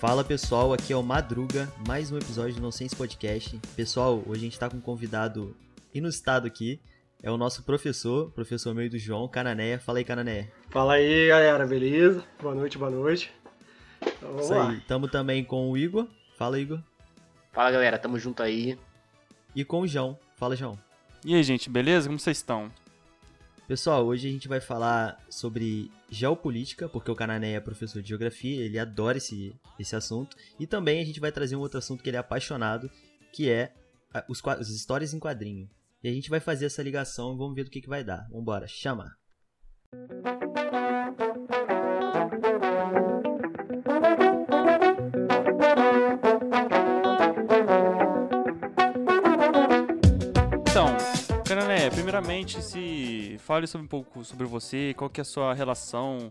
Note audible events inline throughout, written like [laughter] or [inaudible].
Fala pessoal, aqui é o Madruga, mais um episódio do Nonsense Podcast. Pessoal, hoje a gente tá com um convidado inusitado aqui, é o nosso professor, professor meio do João, Cananéia. Fala aí, Cananéia. Fala aí, galera, beleza? Boa noite, boa noite. Então, vamos Isso lá. aí, tamo também com o Igor. Fala, Igor. Fala, galera, tamo junto aí. E com o João. Fala, João. E aí, gente, beleza? Como vocês estão? Pessoal, hoje a gente vai falar sobre geopolítica, porque o Canané é professor de geografia, ele adora esse, esse assunto. E também a gente vai trazer um outro assunto que ele é apaixonado, que é os, as histórias em quadrinho. E a gente vai fazer essa ligação e vamos ver do que, que vai dar. Vambora, chama! Então, Canané, primeiramente, se fale sobre um pouco sobre você, qual que é a sua relação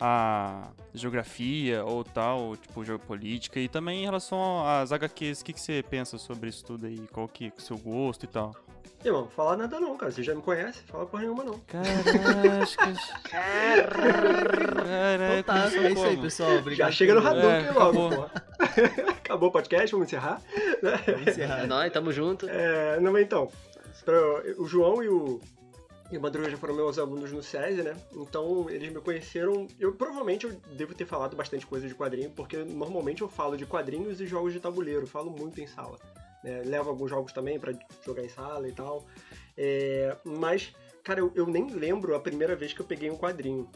à geografia ou tal, tipo geopolítica, e também em relação às HQs, o que, que você pensa sobre isso tudo aí, qual que é o seu gosto e tal. Irmão, fala nada não, cara. Você já me conhece, fala porra nenhuma não. Carascas. Caraca. Então tá, é isso aí, pessoal. Obrigado. Já chega no Hadouken é, logo, acabou. [laughs] acabou o podcast, vamos encerrar. Vamos encerrar. É nóis, tamo junto. É, não, então, pra, o João e o, e o Madruga já foram meus alunos no SESI, né? Então eles me conheceram. Eu provavelmente eu devo ter falado bastante coisa de quadrinho, porque normalmente eu falo de quadrinhos e jogos de tabuleiro, falo muito em sala. Né? Levo alguns jogos também para jogar em sala e tal. É, mas, cara, eu, eu, nem lembro a primeira vez que eu peguei um quadrinho.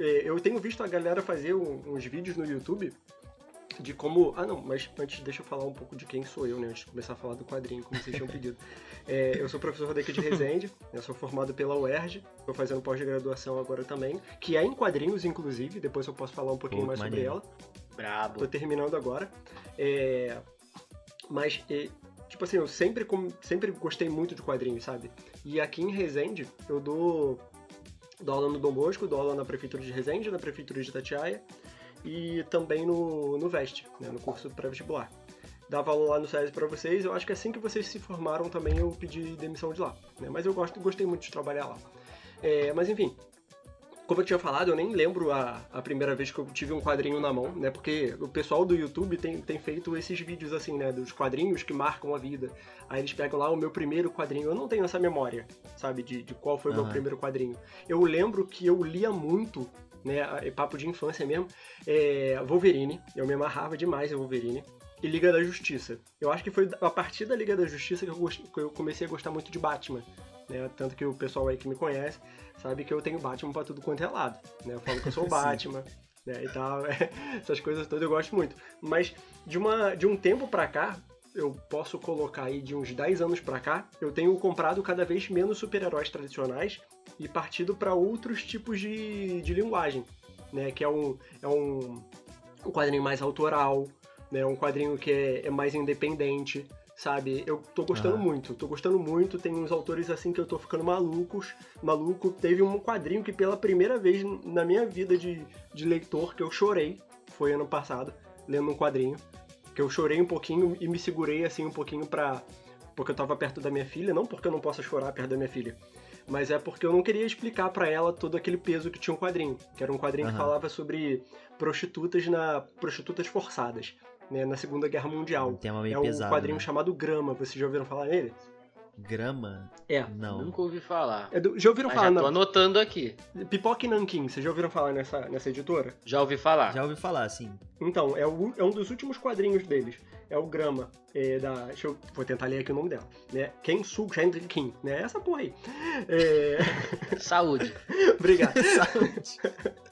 É, eu tenho visto a galera fazer um, uns vídeos no YouTube de como. Ah, não, mas antes deixa eu falar um pouco de quem sou eu, né? Antes de começar a falar do quadrinho, como vocês tinham pedido. [laughs] É, eu sou professor daqui de Resende, eu sou formado pela UERJ, estou fazendo pós-graduação agora também, que é em quadrinhos, inclusive, depois eu posso falar um pouquinho mais maneiro. sobre ela. Brabo. Tô terminando agora. É, mas tipo assim, eu sempre, sempre gostei muito de quadrinhos, sabe? E aqui em Resende, eu dou, dou aula no Dom Bosco, dou aula na Prefeitura de Resende, na Prefeitura de Itatiaia e também no, no VEST, né, no curso pré-vestibular. Dava aula lá no SESI para vocês, eu acho que assim que vocês se formaram também eu pedi demissão de lá, né? Mas eu gosto, gostei muito de trabalhar lá. É, mas enfim, como eu tinha falado, eu nem lembro a, a primeira vez que eu tive um quadrinho na mão, né? Porque o pessoal do YouTube tem, tem feito esses vídeos assim, né? Dos quadrinhos que marcam a vida. Aí eles pegam lá o meu primeiro quadrinho. Eu não tenho essa memória, sabe? De, de qual foi o uhum. meu primeiro quadrinho. Eu lembro que eu lia muito, né? Papo de infância mesmo. É, Wolverine. Eu me amarrava demais em Wolverine e Liga da Justiça. Eu acho que foi a partir da Liga da Justiça que eu, que eu comecei a gostar muito de Batman. Né? Tanto que o pessoal aí que me conhece sabe que eu tenho Batman pra tudo quanto é lado, né? Eu falo que eu sou o [laughs] Batman, né? E tal, [laughs] essas coisas todas eu gosto muito. Mas de, uma, de um tempo pra cá, eu posso colocar aí de uns 10 anos pra cá, eu tenho comprado cada vez menos super-heróis tradicionais e partido para outros tipos de, de linguagem, né? Que é um, é um, um quadrinho mais autoral, né? Um quadrinho que é, é mais independente, sabe? Eu tô gostando ah. muito, tô gostando muito. Tem uns autores assim que eu tô ficando malucos, maluco. Teve um quadrinho que pela primeira vez na minha vida de, de leitor que eu chorei, foi ano passado, lendo um quadrinho, que eu chorei um pouquinho e me segurei assim um pouquinho pra... porque eu tava perto da minha filha, não porque eu não possa chorar perto da minha filha, mas é porque eu não queria explicar para ela todo aquele peso que tinha um quadrinho, que era um quadrinho uhum. que falava sobre prostitutas na prostitutas forçadas né, na Segunda Guerra Mundial. Um tema meio é um pesado, quadrinho né? chamado Grama, vocês já ouviram falar nele? Grama? É. Não. Nunca ouvi falar. É do, já ouviram Mas falar? Já tô não. anotando aqui. Pipoca e Nankin, vocês já ouviram falar nessa, nessa editora? Já ouvi falar. Já ouvi falar, sim. Então, é, o, é um dos últimos quadrinhos deles. É o Grama, é, da. Deixa eu. Vou tentar ler aqui o nome dela. Né? Kensu Kim, né? Essa porra aí. É... [laughs] Saúde. [laughs] Obrigado. Saúde.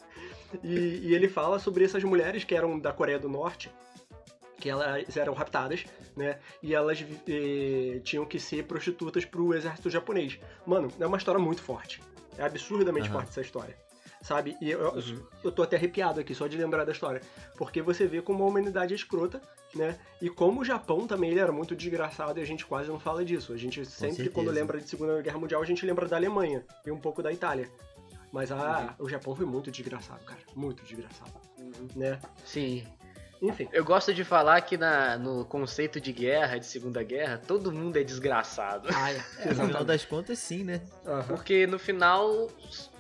[laughs] e, e ele fala sobre essas mulheres que eram da Coreia do Norte que elas eram raptadas, né? E elas eh, tinham que ser prostitutas pro exército japonês. Mano, é uma história muito forte. É absurdamente uhum. forte essa história. Sabe? E eu, uhum. eu tô até arrepiado aqui só de lembrar da história. Porque você vê como a humanidade é escrota, né? E como o Japão também ele era muito desgraçado e a gente quase não fala disso. A gente sempre, quando lembra de Segunda Guerra Mundial, a gente lembra da Alemanha e um pouco da Itália. Mas a, o Japão foi muito desgraçado, cara. Muito desgraçado. Uhum. Né? Sim. Enfim. Eu gosto de falar que na, no conceito de guerra, de Segunda Guerra, todo mundo é desgraçado. Ah, é. [laughs] É, no final das contas, sim, né? Aham. Porque no final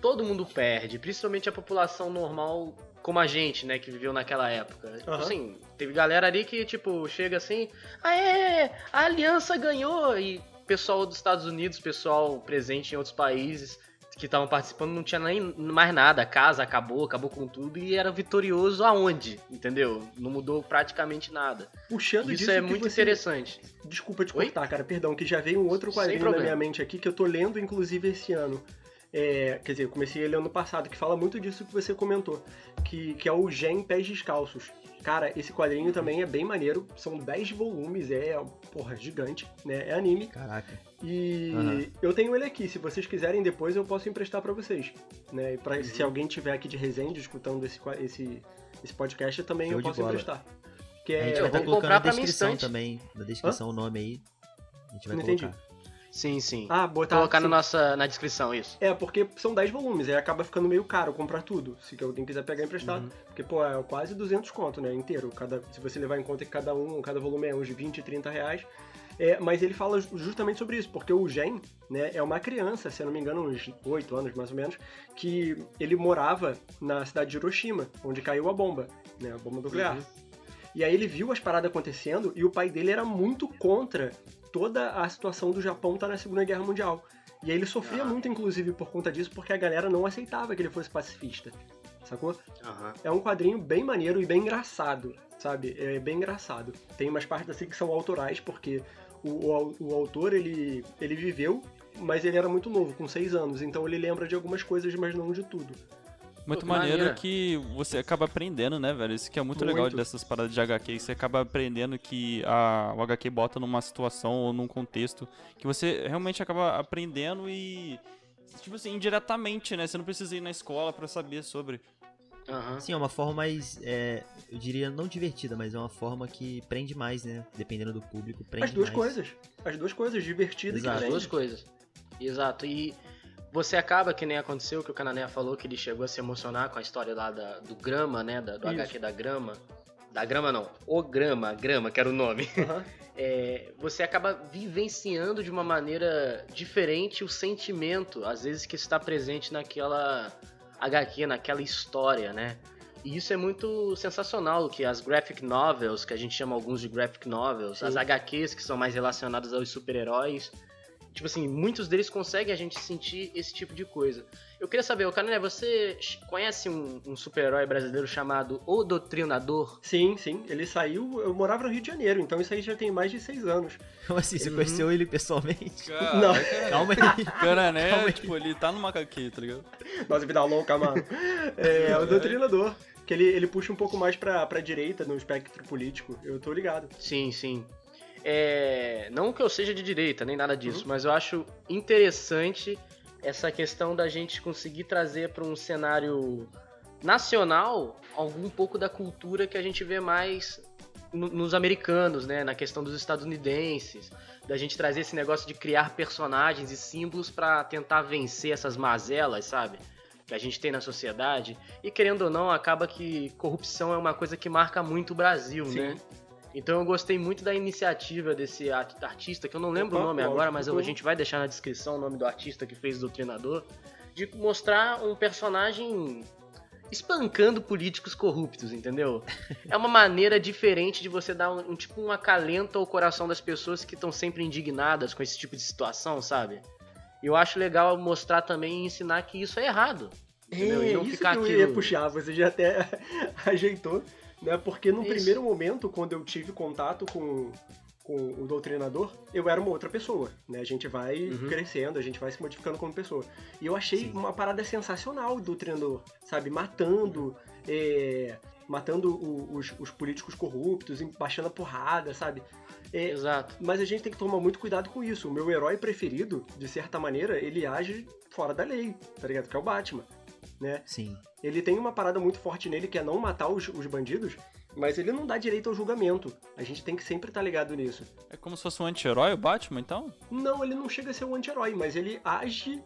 todo mundo perde, principalmente a população normal como a gente, né, que viveu naquela época. Tipo Aham. Assim, teve galera ali que, tipo, chega assim, ah é, a aliança ganhou, e pessoal dos Estados Unidos, pessoal presente em outros países que estavam participando não tinha nem mais nada, a casa acabou, acabou com tudo e era vitorioso aonde, entendeu? Não mudou praticamente nada. Puxando Isso disso é muito você- interessante. Desculpa te Oi? cortar, cara, perdão, que já veio um outro quadrinho na minha mente aqui que eu tô lendo, inclusive, esse ano. É, quer dizer, eu comecei ele ano passado, que fala muito disso que você comentou, que, que é o Gen Pés Descalços. Cara, esse quadrinho também é bem maneiro, são 10 volumes, é, porra, gigante, né? É anime. Caraca. E Aham. eu tenho ele aqui, se vocês quiserem depois eu posso emprestar pra vocês, né? E pra, se Uhum. alguém tiver aqui de Resende escutando esse, esse, esse podcast, também Show eu posso bola. emprestar. Que A é, gente eu vai estar vou colocando comprar na descrição também. Na descrição o nome aí. A gente vai Não entendi. colocar. Sim, sim. Ah, botar Colocar na sim. nossa na descrição isso. É, porque são 10 volumes, aí acaba ficando meio caro comprar tudo, se alguém quiser pegar emprestado. Uhum. Porque, pô, é quase 200 conto, né, inteiro. Cada, se você levar em conta que cada um, cada volume é uns 20, 30 reais. É, mas ele fala ju- justamente sobre isso, porque o Gen, né, é uma criança, se eu não me engano, uns 8 anos mais ou menos, que ele morava na cidade de Hiroshima, onde caiu a bomba, né, a bomba nuclear. Uhum. E aí ele viu as paradas acontecendo e o pai dele era muito contra toda a situação do Japão estar na Segunda Guerra Mundial. E aí ele sofria Ah. muito, inclusive, por conta disso, porque a galera não aceitava que ele fosse pacifista. Sacou? Aham. É um quadrinho bem maneiro e bem engraçado, sabe? É bem engraçado. Tem umas partes assim que são autorais, porque o, o, o autor, ele, ele viveu, mas ele era muito novo, com seis anos. Então ele lembra de algumas coisas, mas não de tudo. Muito maneiro maneiro. que você acaba aprendendo, né, velho? Isso que é muito, legal Muito. dessas paradas de HQ. Você acaba aprendendo que a, o HQ bota numa situação ou num contexto que você realmente acaba aprendendo e. Tipo assim, indiretamente, né? Você não precisa ir na escola pra saber sobre. Aham. Sim, é uma forma mais, é, eu diria, não divertida, mas é uma forma que prende mais, né? Dependendo do público, prende As duas mais. coisas. As duas coisas, divertidas Exato. As que duas prende. coisas. Exato. E você acaba, que nem aconteceu, que o Canané falou que ele chegou a se emocionar com a história lá da- do Grama, né? da- do Isso. HQ da Grama. Da Grama não, o Grama, Grama, que era o nome. Aham. [laughs] É, você acaba vivenciando de uma maneira diferente o sentimento, às vezes, que está presente naquela HQ, naquela história, né? E isso é muito sensacional, que as graphic novels, que a gente chama alguns de graphic novels, Sim. as HQs que são mais relacionadas aos super-heróis, tipo assim, muitos deles conseguem a gente sentir esse tipo de coisa. Eu queria saber, ô Cané, você conhece um, um super-herói brasileiro chamado O Doutrinador? Sim, sim. Ele saiu. Eu morava no Rio de Janeiro, então isso aí já tem mais de seis anos. Como assim? Você Uhum. conheceu ele pessoalmente? [laughs] Não. Calma aí. [laughs] Cara, né? Calma aí. tipo, ele tá numa HQ, tá ligado? Nossa, vida louca, mano. É, o Doutrinador. Que ele, ele puxa um pouco mais pra, pra direita no espectro político. Eu tô ligado. Sim, sim. É, não que eu seja de direita, nem nada disso, Uhum. mas eu acho interessante essa questão da gente conseguir trazer para um cenário nacional algum pouco da cultura que a gente vê mais no- nos americanos, né, na questão dos estadunidenses, da gente trazer esse negócio de criar personagens e símbolos para tentar vencer essas mazelas, sabe? Que a gente tem na sociedade. E querendo ou não, acaba que corrupção é uma coisa que marca muito o Brasil, Sim. né? Então eu gostei muito da iniciativa desse art- artista, que eu não lembro Opa, o nome agora, mas a gente vai deixar na descrição o nome do artista que fez o Doutrinador, de mostrar um personagem espancando políticos corruptos, entendeu? [laughs] É uma maneira diferente de você dar um, um tipo um acalento ao coração das pessoas que estão sempre indignadas com esse tipo de situação, sabe? E eu acho legal mostrar também e ensinar que isso é errado. Entendeu? É, e não isso ficar que eu aquilo. ia puxar, você já até [laughs] ajeitou, né? Porque no Isso. primeiro momento, quando eu tive contato com, com o doutrinador, eu era uma outra pessoa, né? A gente vai Uhum. crescendo, a gente vai se modificando como pessoa. E eu achei Sim. uma parada sensacional do treinador, sabe? Matando, é, matando o- os, os políticos corruptos, baixando a porrada, sabe? É, Exato. mas a gente tem que tomar muito cuidado com isso. O meu herói preferido, de certa maneira, ele age fora da lei, tá ligado? Que é o Batman, né? Sim. Ele tem uma parada muito forte nele que é não matar os, os bandidos, mas ele não dá direito ao julgamento. A gente tem que sempre estar ligado nisso. É como se fosse um anti-herói o Batman, então? Não, ele não chega a ser um anti-herói, mas ele age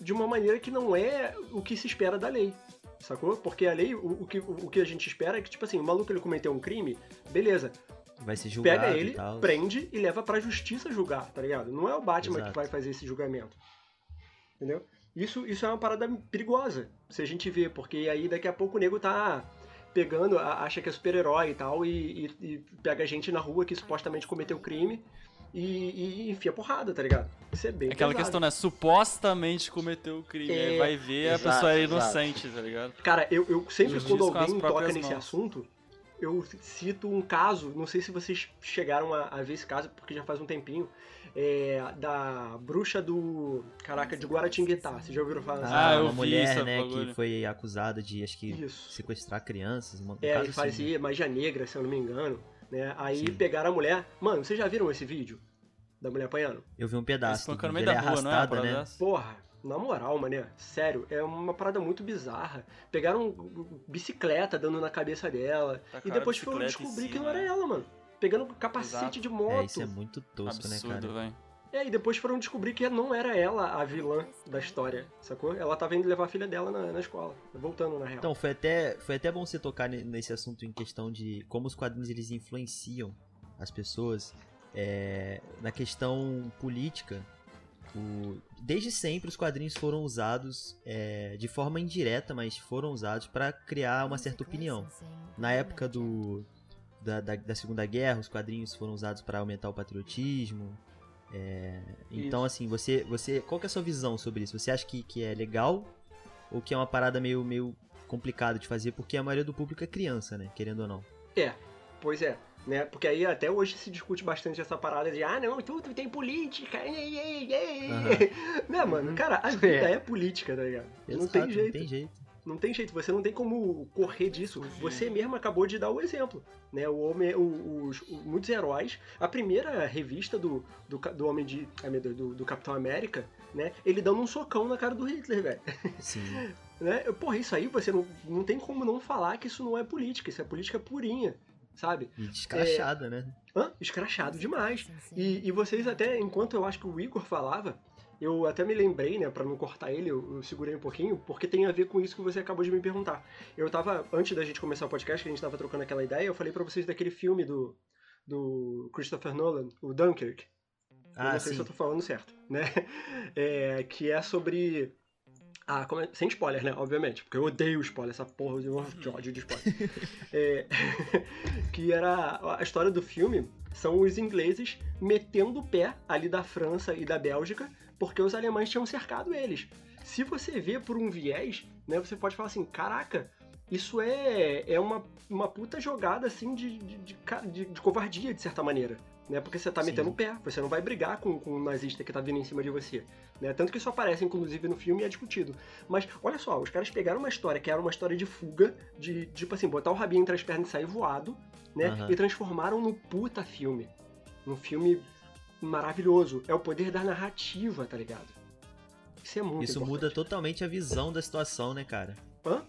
de uma maneira que não é o que se espera da lei. Sacou? Porque a lei, o, o que, o, que a gente espera é que, tipo assim, o maluco ele cometeu um crime, beleza. Vai ser julgado Pega e ele, tal. prende e leva pra justiça julgar, tá ligado? Não é o Batman Exato. que vai fazer esse julgamento. Entendeu? Isso, isso é uma parada perigosa, se a gente vê, porque aí daqui a pouco o nego tá pegando, a- acha que é super-herói e tal, e, e- e pega a gente na rua que supostamente cometeu crime e, e enfia porrada, tá ligado? Isso é bem Aquela pesado. questão, né? Supostamente cometeu o crime. É, aí vai ver, a exato, pessoa é exato. inocente, tá ligado? Cara, eu, eu sempre quando alguém toca nesse mãos. assunto, eu cito um caso, não sei se vocês chegaram a, a ver esse caso, porque já faz um tempinho, é, da bruxa do. Caraca, de Guaratinguetá. Vocês já ouviram falar Ah, eu uma mulher, né, bagulho. que foi acusada de, acho que, Isso. sequestrar crianças. Uma, um É, caso ele assim, fazia magia negra, se eu não me engano. Né? Aí Sim. pegaram a mulher. Mano, vocês já viram esse vídeo? Da mulher apanhando? Eu vi um pedaço. Ela da é rua, é? arrastada, parada né? dessa? Porra, na moral, mané, sério, é uma parada muito bizarra. Pegaram bicicleta dando na cabeça dela. Tacaram e a depois foram descobrir que cima, não era né? ela, mano. Pegando capacete Exato. de moto. É, isso é muito tosco, né, Absurdo, cara? velho. É, e depois foram descobrir que não era ela a vilã da história, sacou? Ela tava indo levar a filha dela na, na escola. Voltando, na real. Então, foi até, foi até bom você tocar ne- nesse assunto em questão de como os quadrinhos eles influenciam as pessoas é, na questão política. O- desde sempre os quadrinhos foram usados é, de forma indireta, mas foram usados para criar uma certa opinião. Na época do, da, da, da Segunda Guerra, os quadrinhos foram usados para aumentar o patriotismo. é, então, assim, você, você, qual que é a sua visão sobre isso? Você acha que, que é legal ou que é uma parada meio, meio complicada de fazer? Porque a maioria do público é criança, né? Querendo ou não. Pois é, né? Porque aí até hoje se discute bastante essa parada de ah, não, tudo tem política. ei, ei, ei. Aham. né, mano? Cara, a [laughs] vida é política, tá ligado? não Exato, tem jeito. Não tem jeito. Não tem jeito, você não tem como correr disso. Você mesmo acabou de dar o exemplo, né? O homem, o- os, o- muitos heróis. A primeira revista do, do, do Homem de. ai, meu Deus, do, do Capitão América, né? Ele dando um socão na cara do Hitler, velho. Sim. [laughs] Né? Porra, isso aí você não, não tem como não falar que isso não é política, isso é política purinha, sabe? E descrachada, né? Hã? Escrachado demais. E, e vocês até, enquanto eu acho que o Igor falava, eu até me lembrei, né, pra não cortar ele, eu, eu segurei um pouquinho, porque tem a ver com isso que você acabou de me perguntar. Eu tava, antes da gente começar o podcast, que a gente tava trocando aquela ideia, eu falei pra vocês daquele filme do, do Christopher Nolan, o Dunkirk. eu Ah, não sei sim. se eu tô falando certo, né? [laughs] É, que é sobre. Ah, como sem spoiler, né? Obviamente, porque eu odeio spoiler, essa porra de de ódio de spoiler. [laughs] É, [laughs] que era a história do filme são os ingleses metendo o pé ali da França e da Bélgica porque os alemães tinham cercado eles. Se você vê por um viés, né, você pode falar assim, caraca, isso é, é uma, uma puta jogada assim de, de, de- de covardia, de certa maneira. Né, porque você tá Sim. metendo o pé, você não vai brigar com, com o nazista que tá vindo em cima de você. Né? Tanto que isso aparece, inclusive, no filme e é discutido. Mas, olha só, os caras pegaram uma história que era uma história de fuga, de, tipo assim, botar o rabinho entre as pernas e sair voado, né? Aham. E transformaram no puta filme. Num filme maravilhoso. É o poder da narrativa, tá ligado? Isso é muito Isso importante. muda totalmente a visão da situação, né, cara? Hã?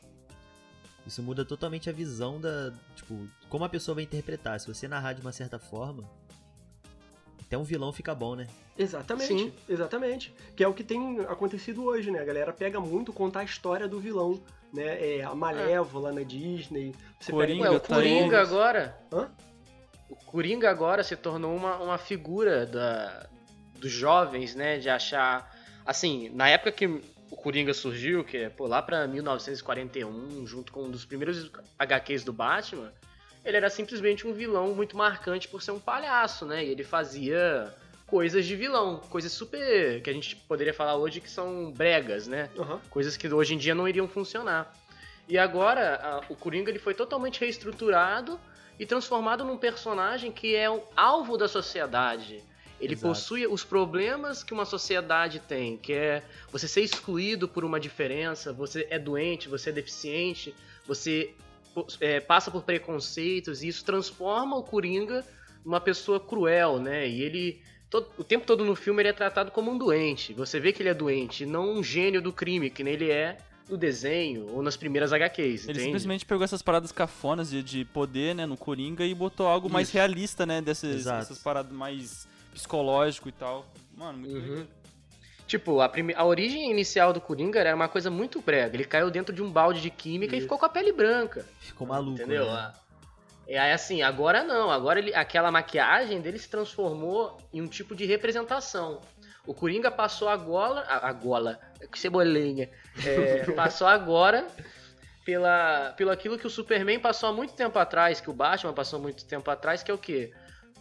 Isso muda totalmente a visão da. Tipo, como a pessoa vai interpretar. Se você narrar de uma certa forma, até um vilão fica bom, né? Exatamente, Sim. exatamente. Que é o que tem acontecido hoje, né? A galera pega muito contar a história do vilão, né? É a Malévola na Disney. Você Coringa pega... Ué, o tá Coringa aí. agora. Hã? O Coringa agora se tornou uma, uma figura da, dos jovens, né? De achar. Assim, na época que o Coringa surgiu, que é pô, lá pra 1941, junto com um dos primeiros HQs do Batman, ele era simplesmente um vilão muito marcante por ser um palhaço, né? E ele fazia coisas de vilão, coisas super. que a gente poderia falar hoje que são bregas, né? Aham. coisas que hoje em dia não iriam funcionar. E agora a- o Coringa ele foi totalmente reestruturado e transformado num personagem que é um alvo da sociedade. Ele Exato. possui os problemas que uma sociedade tem, que é você ser excluído por uma diferença, você é doente, você é deficiente, você é, passa por preconceitos e isso transforma o Coringa numa pessoa cruel, né? E ele todo- o tempo todo no filme ele é tratado como um doente. Você vê que ele é doente, não um gênio do crime, que nem ele é no desenho ou nas primeiras HQs, Ele entende? simplesmente pegou essas paradas cafonas de, de poder, né, no Coringa e botou algo mais Isso. realista, né, dessas, dessas paradas mais psicológico e tal. Mano, muito Uhum. Tipo, a, prime... a origem inicial do Coringa era uma coisa muito brega. Ele caiu dentro de um balde de química Isso. e ficou com a pele branca. Ficou maluco. Entendeu? Né? E aí, assim, agora não. Agora ele, aquela maquiagem dele se transformou em um tipo de representação. O Coringa passou agora. A, a gola. Que cebolinha. É, [laughs] passou agora pela, pelo aquilo que o Superman passou há muito tempo atrás, que o Batman passou há muito tempo atrás, que é o quê?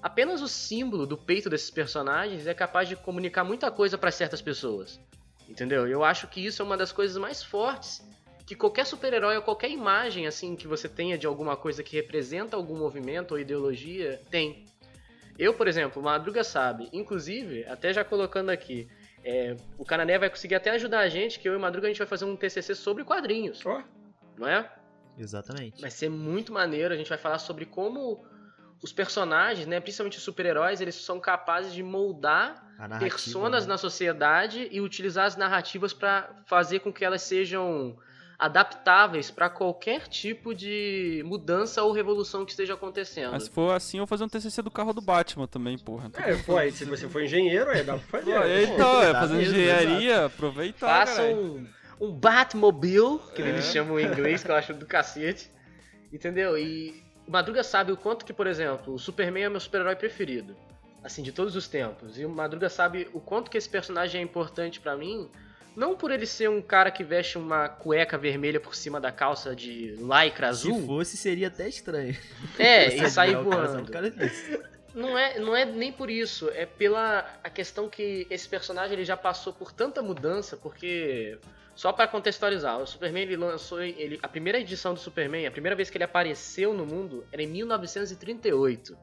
Apenas o símbolo do peito desses personagens é capaz de comunicar muita coisa para certas pessoas. Entendeu? Eu acho que isso é uma das coisas mais fortes que qualquer super-herói ou qualquer imagem assim que você tenha de alguma coisa que representa algum movimento ou ideologia tem. Eu, por exemplo, Madruga sabe. Inclusive, até já colocando aqui, é, o Canané vai conseguir até ajudar a gente, que eu e o Madruga a gente vai fazer um TCC sobre quadrinhos, Ó, não é? Exatamente. Vai ser muito maneiro. A gente vai falar sobre como os personagens, né, principalmente os super-heróis, eles são capazes de moldar personas né? na sociedade e utilizar as narrativas para fazer com que elas sejam adaptáveis para qualquer tipo de mudança ou revolução que esteja acontecendo. Mas se for assim, eu vou fazer um TCC do carro do Batman também, porra. é, pô, aí se você for engenheiro, aí dá pra Pô, fazer. então, é tá fazer mesmo, engenharia, aproveitar, Faça um, um Batmobile, que É. eles chamam em inglês, que eu acho do cacete. Entendeu? E o Madruga sabe o quanto que, por exemplo, o Superman é meu super-herói preferido. Assim, de todos os tempos. E o Madruga sabe o quanto que esse personagem é importante pra mim. Não por ele ser um cara que veste uma cueca vermelha por cima da calça de lycra azul. Se fosse, seria até estranho. [laughs] É, e sair cara voando. Não é, não é nem por isso, é pela a questão que esse personagem ele já passou por tanta mudança, porque só pra contextualizar, o Superman ele lançou ele a primeira edição do Superman, a primeira vez que ele apareceu no mundo era em 1938.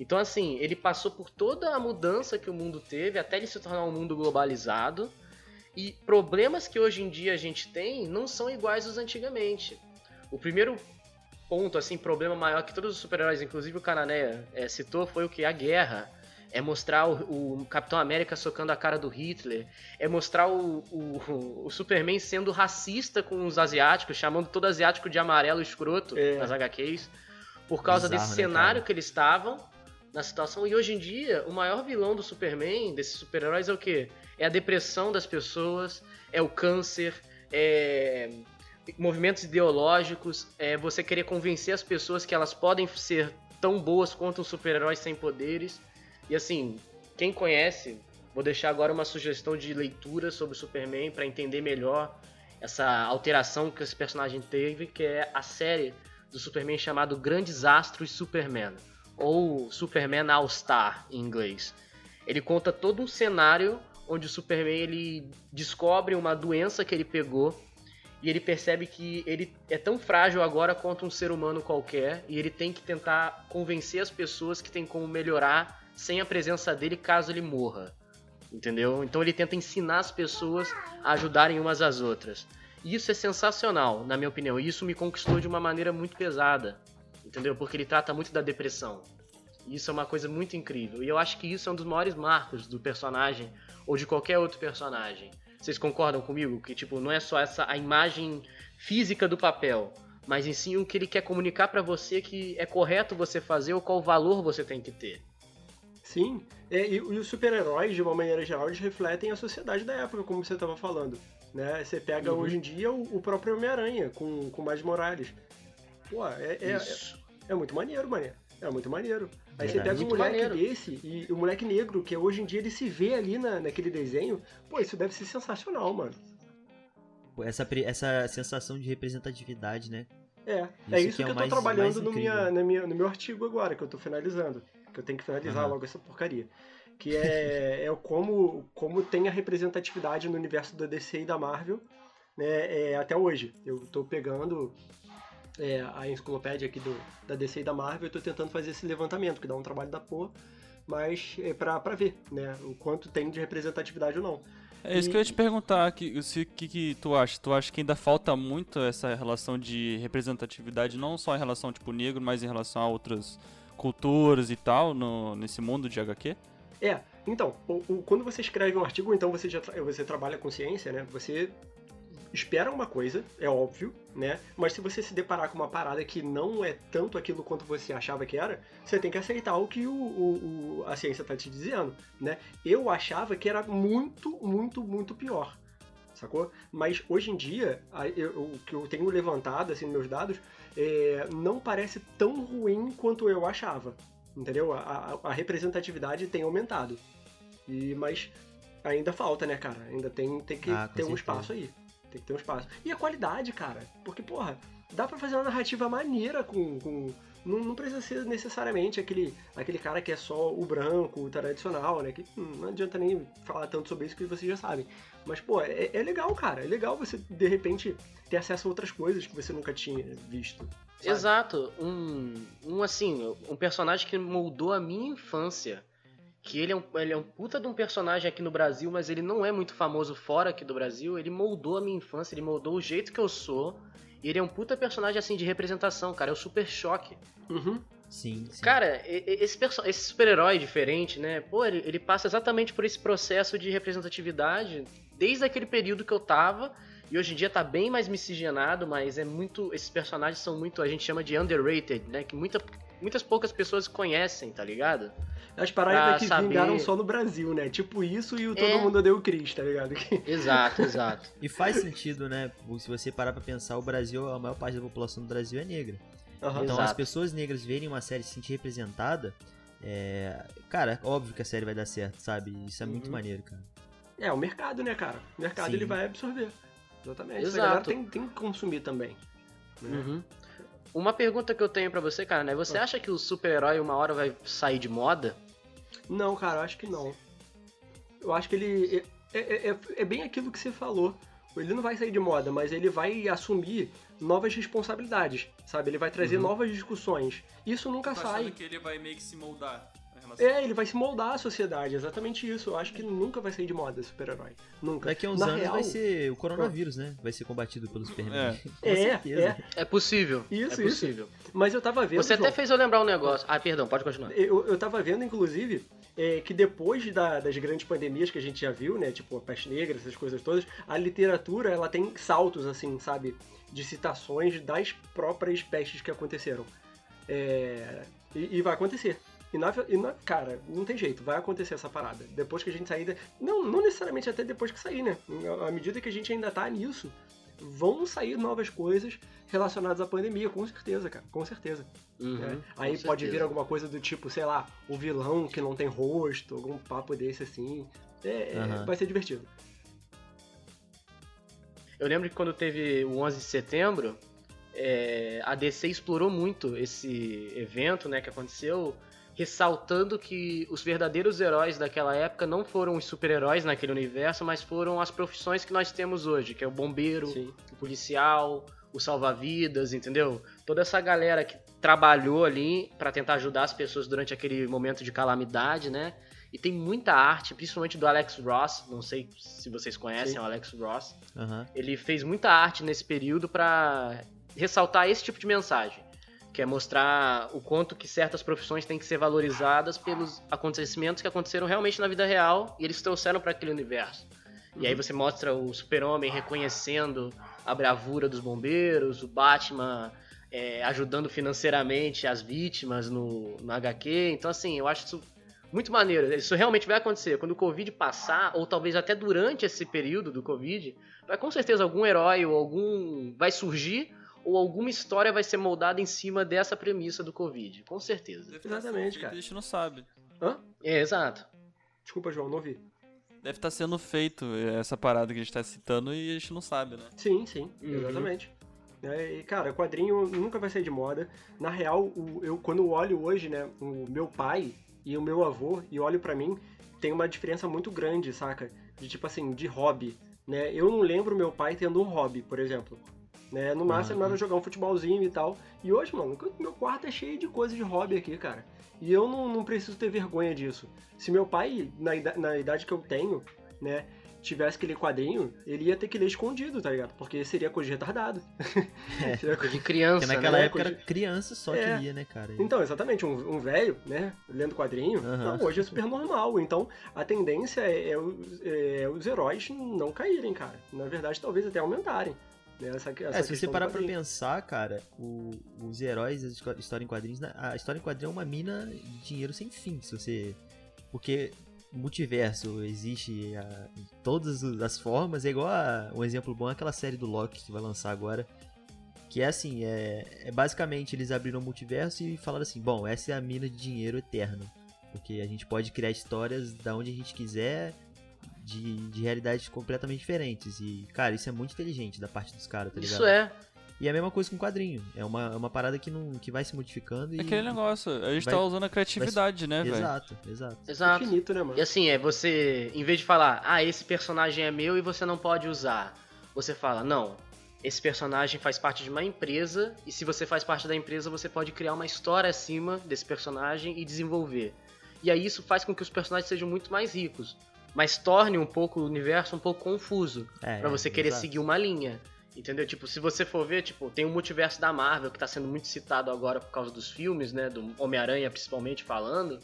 Então assim, ele passou por toda a mudança que o mundo teve até ele se tornar um mundo globalizado. E problemas que hoje em dia a gente tem não são iguais aos antigamente. O primeiro ponto, assim, problema maior que todos os super-heróis, inclusive o Canané é, citou, foi o que? A guerra. É mostrar o, o Capitão América socando a cara do Hitler. É mostrar o, o, o Superman sendo racista com os asiáticos, chamando todo asiático de amarelo escroto É. nas HQs. Por causa Bizarro, desse né, cenário cara? que eles estavam na situação. E hoje em dia, o maior vilão do Superman, desses super-heróis, é o quê? É a depressão das pessoas, é o câncer, é movimentos ideológicos, é você querer convencer as pessoas que elas podem ser tão boas quanto os super-heróis sem poderes. E assim, quem conhece, vou deixar agora uma sugestão de leitura sobre o Superman para entender melhor essa alteração que esse personagem teve, que é a série do Superman chamado Grandes Astros Superman, ou Superman All Star em inglês. Ele conta todo um cenário onde o Superman ele descobre uma doença que ele pegou e ele percebe que ele é tão frágil agora quanto um ser humano qualquer e ele tem que tentar convencer as pessoas que tem como melhorar sem a presença dele caso ele morra. Entendeu? Então ele tenta ensinar as pessoas a ajudarem umas às outras. E isso é sensacional, na minha opinião. E isso me conquistou de uma maneira muito pesada. Entendeu? Porque ele trata muito da depressão. E isso é uma coisa muito incrível. E eu acho que isso é um dos maiores marcos do personagem ou de qualquer outro personagem. Vocês concordam comigo que tipo não é só essa a imagem física do papel, mas em sim o que ele quer comunicar pra você que é correto você fazer ou qual valor você tem que ter. Sim, é, e, e os super-heróis, de uma maneira geral, eles refletem a sociedade da época, como você estava falando. Né? Você pega Uhum. hoje em dia o, o próprio Homem-Aranha com, com mais Morales. Pô, é, é, isso. é muito maneiro, mané. É muito maneiro. Aí você Verdade. pega um moleque maneiro. desse e o moleque negro, que hoje em dia ele se vê ali na, naquele desenho. Pô, isso deve ser sensacional, mano. Essa, essa sensação de representatividade, né? É, Isso é isso que que, é eu tô trabalhando no, minha, na minha, no meu artigo agora, que eu tô finalizando. Que eu tenho que finalizar Aham. logo essa porcaria. Que é, é o como, como tem a representatividade no universo da DC e da Marvel né, é, até hoje. Eu tô pegando é, a enciclopédia aqui do, da DC e da Marvel e tô tentando fazer esse levantamento, que dá um trabalho da porra, mas é pra, pra ver, né, o quanto tem de representatividade ou não. É isso que eu ia te perguntar, que, se, que, que tu acha? Tu acha que ainda falta muito essa relação de representatividade, não só em relação, tipo, negro, mas em relação a outras culturas e tal, no, nesse mundo de HQ? É, então, o- o- quando você escreve um artigo, então você já tra- você trabalha com ciência, né? Você espera uma coisa, é óbvio, né? Mas se você se deparar com uma parada que não é tanto aquilo quanto você achava que era, você tem que aceitar o que o, o, a ciência tá te dizendo, né? Eu achava que era muito, muito, muito pior sacou? Mas hoje em dia, o que eu tenho levantado, assim, meus dados, é, não parece tão ruim quanto eu achava, entendeu? A, a, a, representatividade tem aumentado. E, mas ainda falta, né, cara? Ainda tem, tem que ah, ter um espaço aí. Tem que ter um espaço. E a qualidade, cara. Porque, porra, dá pra fazer uma narrativa maneira com. com não, não, precisa ser necessariamente aquele, aquele cara que é só o branco, o tradicional, né? Que hum, não adianta nem falar tanto sobre isso que vocês já sabem. Mas, pô, é, é legal, cara. É legal você, de repente, ter acesso a outras coisas que você nunca tinha visto. Sabe? Exato. Um, um, assim, um personagem que moldou a minha infância que ele é, um, ele é um puta de um personagem aqui no Brasil, mas ele não é muito famoso fora aqui do Brasil. Ele moldou a minha infância, ele moldou o jeito que eu sou. E ele é um puta personagem, assim, de representação, cara. É o Super Choque. Uhum. Sim, sim. Cara, esse, esse super-herói diferente, né? Pô, ele, ele passa exatamente por esse processo de representatividade desde aquele período que eu tava. E hoje em dia tá bem mais miscigenado, mas é muito. Esses personagens são muito, a gente chama de underrated, né? Que muita, muitas poucas pessoas conhecem, tá ligado? As paradas que saber... vingaram só no Brasil, né? Tipo isso e o Todo é... Mundo Deu o Cris, tá ligado? [laughs] Exato, exato. e faz sentido, né? Se você parar pra pensar, o Brasil, a maior parte da população do Brasil é negra. Uhum. Então Exato. as pessoas negras verem uma série se sentir representada, é... cara, óbvio que a série vai dar certo, sabe? Isso é muito uhum. maneiro, cara. É, o mercado, né, cara? O mercado Sim. ele vai absorver. Exatamente. Exato. A galera tem, tem que consumir também. Né? Uhum. Uma pergunta que eu tenho para você, cara, né? Você ah. acha que o super-herói uma hora vai sair de moda? Não, cara, eu acho que não. Eu acho que ele. É, é, é, é bem aquilo que você falou. Ele não vai sair de moda, mas ele vai assumir novas responsabilidades, sabe? Ele vai trazer uhum. novas discussões. Isso nunca tá sai. que ele vai meio que se moldar. É, ele vai se moldar à sociedade, exatamente isso. Eu acho que nunca vai sair de moda super-herói. Nunca. Daqui a uns Na anos real... vai ser o coronavírus, né? Vai ser combatido pelos Superman. É, [laughs] é, é. É possível. Isso, é possível. Isso. Mas eu tava vendo. Você João, até fez eu lembrar um negócio. Ah, perdão, pode continuar. Eu, eu tava vendo, inclusive, é, que depois da, das grandes pandemias que a gente já viu, né? Tipo a peste negra, essas coisas todas, a literatura ela tem saltos, assim, sabe? De citações das próprias pestes que aconteceram. É, e, e vai acontecer. E na, e na, cara, não tem jeito, vai acontecer essa parada. Depois que a gente sair. Não, não necessariamente até depois que sair, né? À medida que a gente ainda tá nisso, vão sair novas coisas relacionadas à pandemia, com certeza, cara, com certeza. Uhum, é. Aí com pode certeza. vir alguma coisa do tipo, sei lá, o vilão que não tem rosto, algum papo desse assim. É, uhum. Vai ser divertido. Eu lembro que quando teve o 11 de setembro, é, a DC explorou muito esse evento né, que aconteceu ressaltando que os verdadeiros heróis daquela época não foram os super-heróis naquele universo, mas foram as profissões que nós temos hoje, que é o bombeiro, Sim. o policial, o salva-vidas, entendeu? Toda essa galera que trabalhou ali para tentar ajudar as pessoas durante aquele momento de calamidade, né? E tem muita arte, principalmente do Alex Ross, não sei se vocês conhecem Sim. o Alex Ross. Uhum. Ele fez muita arte nesse período para ressaltar esse tipo de mensagem que é mostrar o quanto que certas profissões têm que ser valorizadas pelos acontecimentos que aconteceram realmente na vida real e eles trouxeram para aquele universo. E aí você mostra o super-homem reconhecendo a bravura dos bombeiros, o Batman é, ajudando financeiramente as vítimas no, no HQ. Então, assim, eu acho isso muito maneiro. Isso realmente vai acontecer. Quando o Covid passar, ou talvez até durante esse período do Covid, vai com certeza algum herói ou algum. vai surgir ou alguma história vai ser moldada em cima dessa premissa do Covid. Com certeza. Exatamente, cara. A gente não sabe. Hã? É, exato. Desculpa, João, não ouvi. Deve estar tá sendo feito essa parada que a gente está citando e a gente não sabe, né? Sim, sim, uhum. exatamente. É, e, cara, quadrinho nunca vai sair de moda. Na real, o, eu quando olho hoje, né, o meu pai e o meu avô, e olho para mim, tem uma diferença muito grande, saca? De tipo assim, de hobby. Né? Eu não lembro meu pai tendo um hobby, por exemplo. Né? No máximo uhum. era jogar um futebolzinho e tal. E hoje, mano, meu quarto é cheio de coisa de hobby aqui, cara. E eu não, não preciso ter vergonha disso. Se meu pai, na idade, na idade que eu tenho, né, tivesse que ler quadrinho, ele ia ter que ler escondido, tá ligado? Porque seria coisa de retardado. É. [laughs] Seria De coisa- criança, Porque naquela né? época era criança só É. que lia, né, cara? Então, exatamente, um, um velho, né, lendo quadrinho, Aham. não, hoje é super normal. Então, a tendência é, é os- é os heróis não caírem, cara. Na verdade, talvez até aumentarem. Né, essa, essa É, se você parar pra pensar, cara, o- os heróis, a esco- história em quadrinhos, né, a história em quadrinhos é uma mina de dinheiro sem fim, se você... Porque multiverso existe a- em todas as formas, é igual a, um exemplo bom é aquela série do Loki que vai lançar agora, que é assim, é, é basicamente eles abriram o multiverso e falaram assim, bom, essa é a mina de dinheiro eterno, porque a gente pode criar histórias da onde a gente quiser, de, de realidades completamente diferentes. E, cara, isso é muito inteligente da parte dos caras, tá ligado? Isso é. E é a mesma coisa com quadrinho. É uma, é uma parada que, não, que vai se modificando e. É aquele negócio, a gente vai- tá usando a criatividade, né, velho? Exato, exato. Exato. Infinito, né, mano? E assim, é você, em vez de falar, ah, esse personagem é meu e você não pode usar, você fala, não, esse personagem faz parte de uma empresa e se você faz parte da empresa, você pode criar uma história acima desse personagem e desenvolver. E aí isso faz com que os personagens sejam muito mais ricos, mas torne um pouco o universo um pouco confuso, É, Pra você querer exato. seguir uma linha. Entendeu? Tipo, se você for ver, tipo, tem o multiverso da Marvel que tá sendo muito citado agora por causa dos filmes, né? Do Homem-Aranha, principalmente, falando.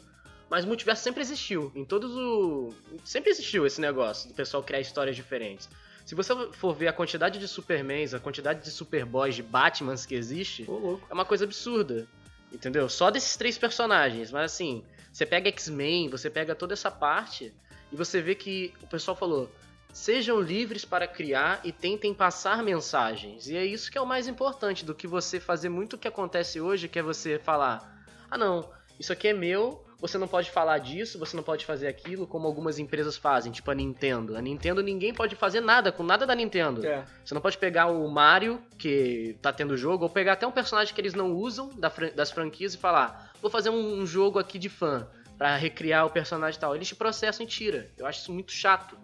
Mas o multiverso sempre existiu. Em todos o. Sempre existiu esse negócio do pessoal criar histórias diferentes. Se você for ver a quantidade de Supermans, a quantidade de Superboys, de Batmans que existe, é uma coisa absurda. Entendeu? Só desses três personagens. Mas assim, você pega X-Men, você pega toda essa parte e você vê que o pessoal falou: sejam livres para criar e tentem passar mensagens. E é isso que é o mais importante do que você fazer muito o que acontece hoje, que é você falar: ah, não, isso aqui é meu. Você não pode falar disso, você não pode fazer aquilo, como algumas empresas fazem, tipo a Nintendo. A Nintendo ninguém pode fazer nada com nada da Nintendo. É. Você não pode pegar o Mario, que tá tendo jogo, ou pegar até um personagem que eles não usam das franquias e falar: vou fazer um jogo aqui de fã pra recriar o personagem e tal. Eles te processam e tira. Eu acho isso muito chato.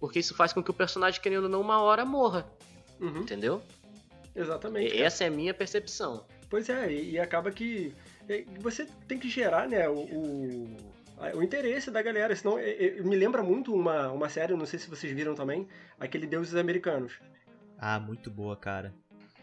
Porque isso faz com que o personagem, querendo ou não, uma hora morra. Uhum, Entendeu? exatamente. E essa é a minha percepção. Pois é, e, e acaba que é, você tem que gerar, né, o, o, o interesse da galera. Senão, é, é, me lembra muito uma, uma série, não sei se vocês viram também, aquele Deuses Americanos. Ah, muito boa, cara.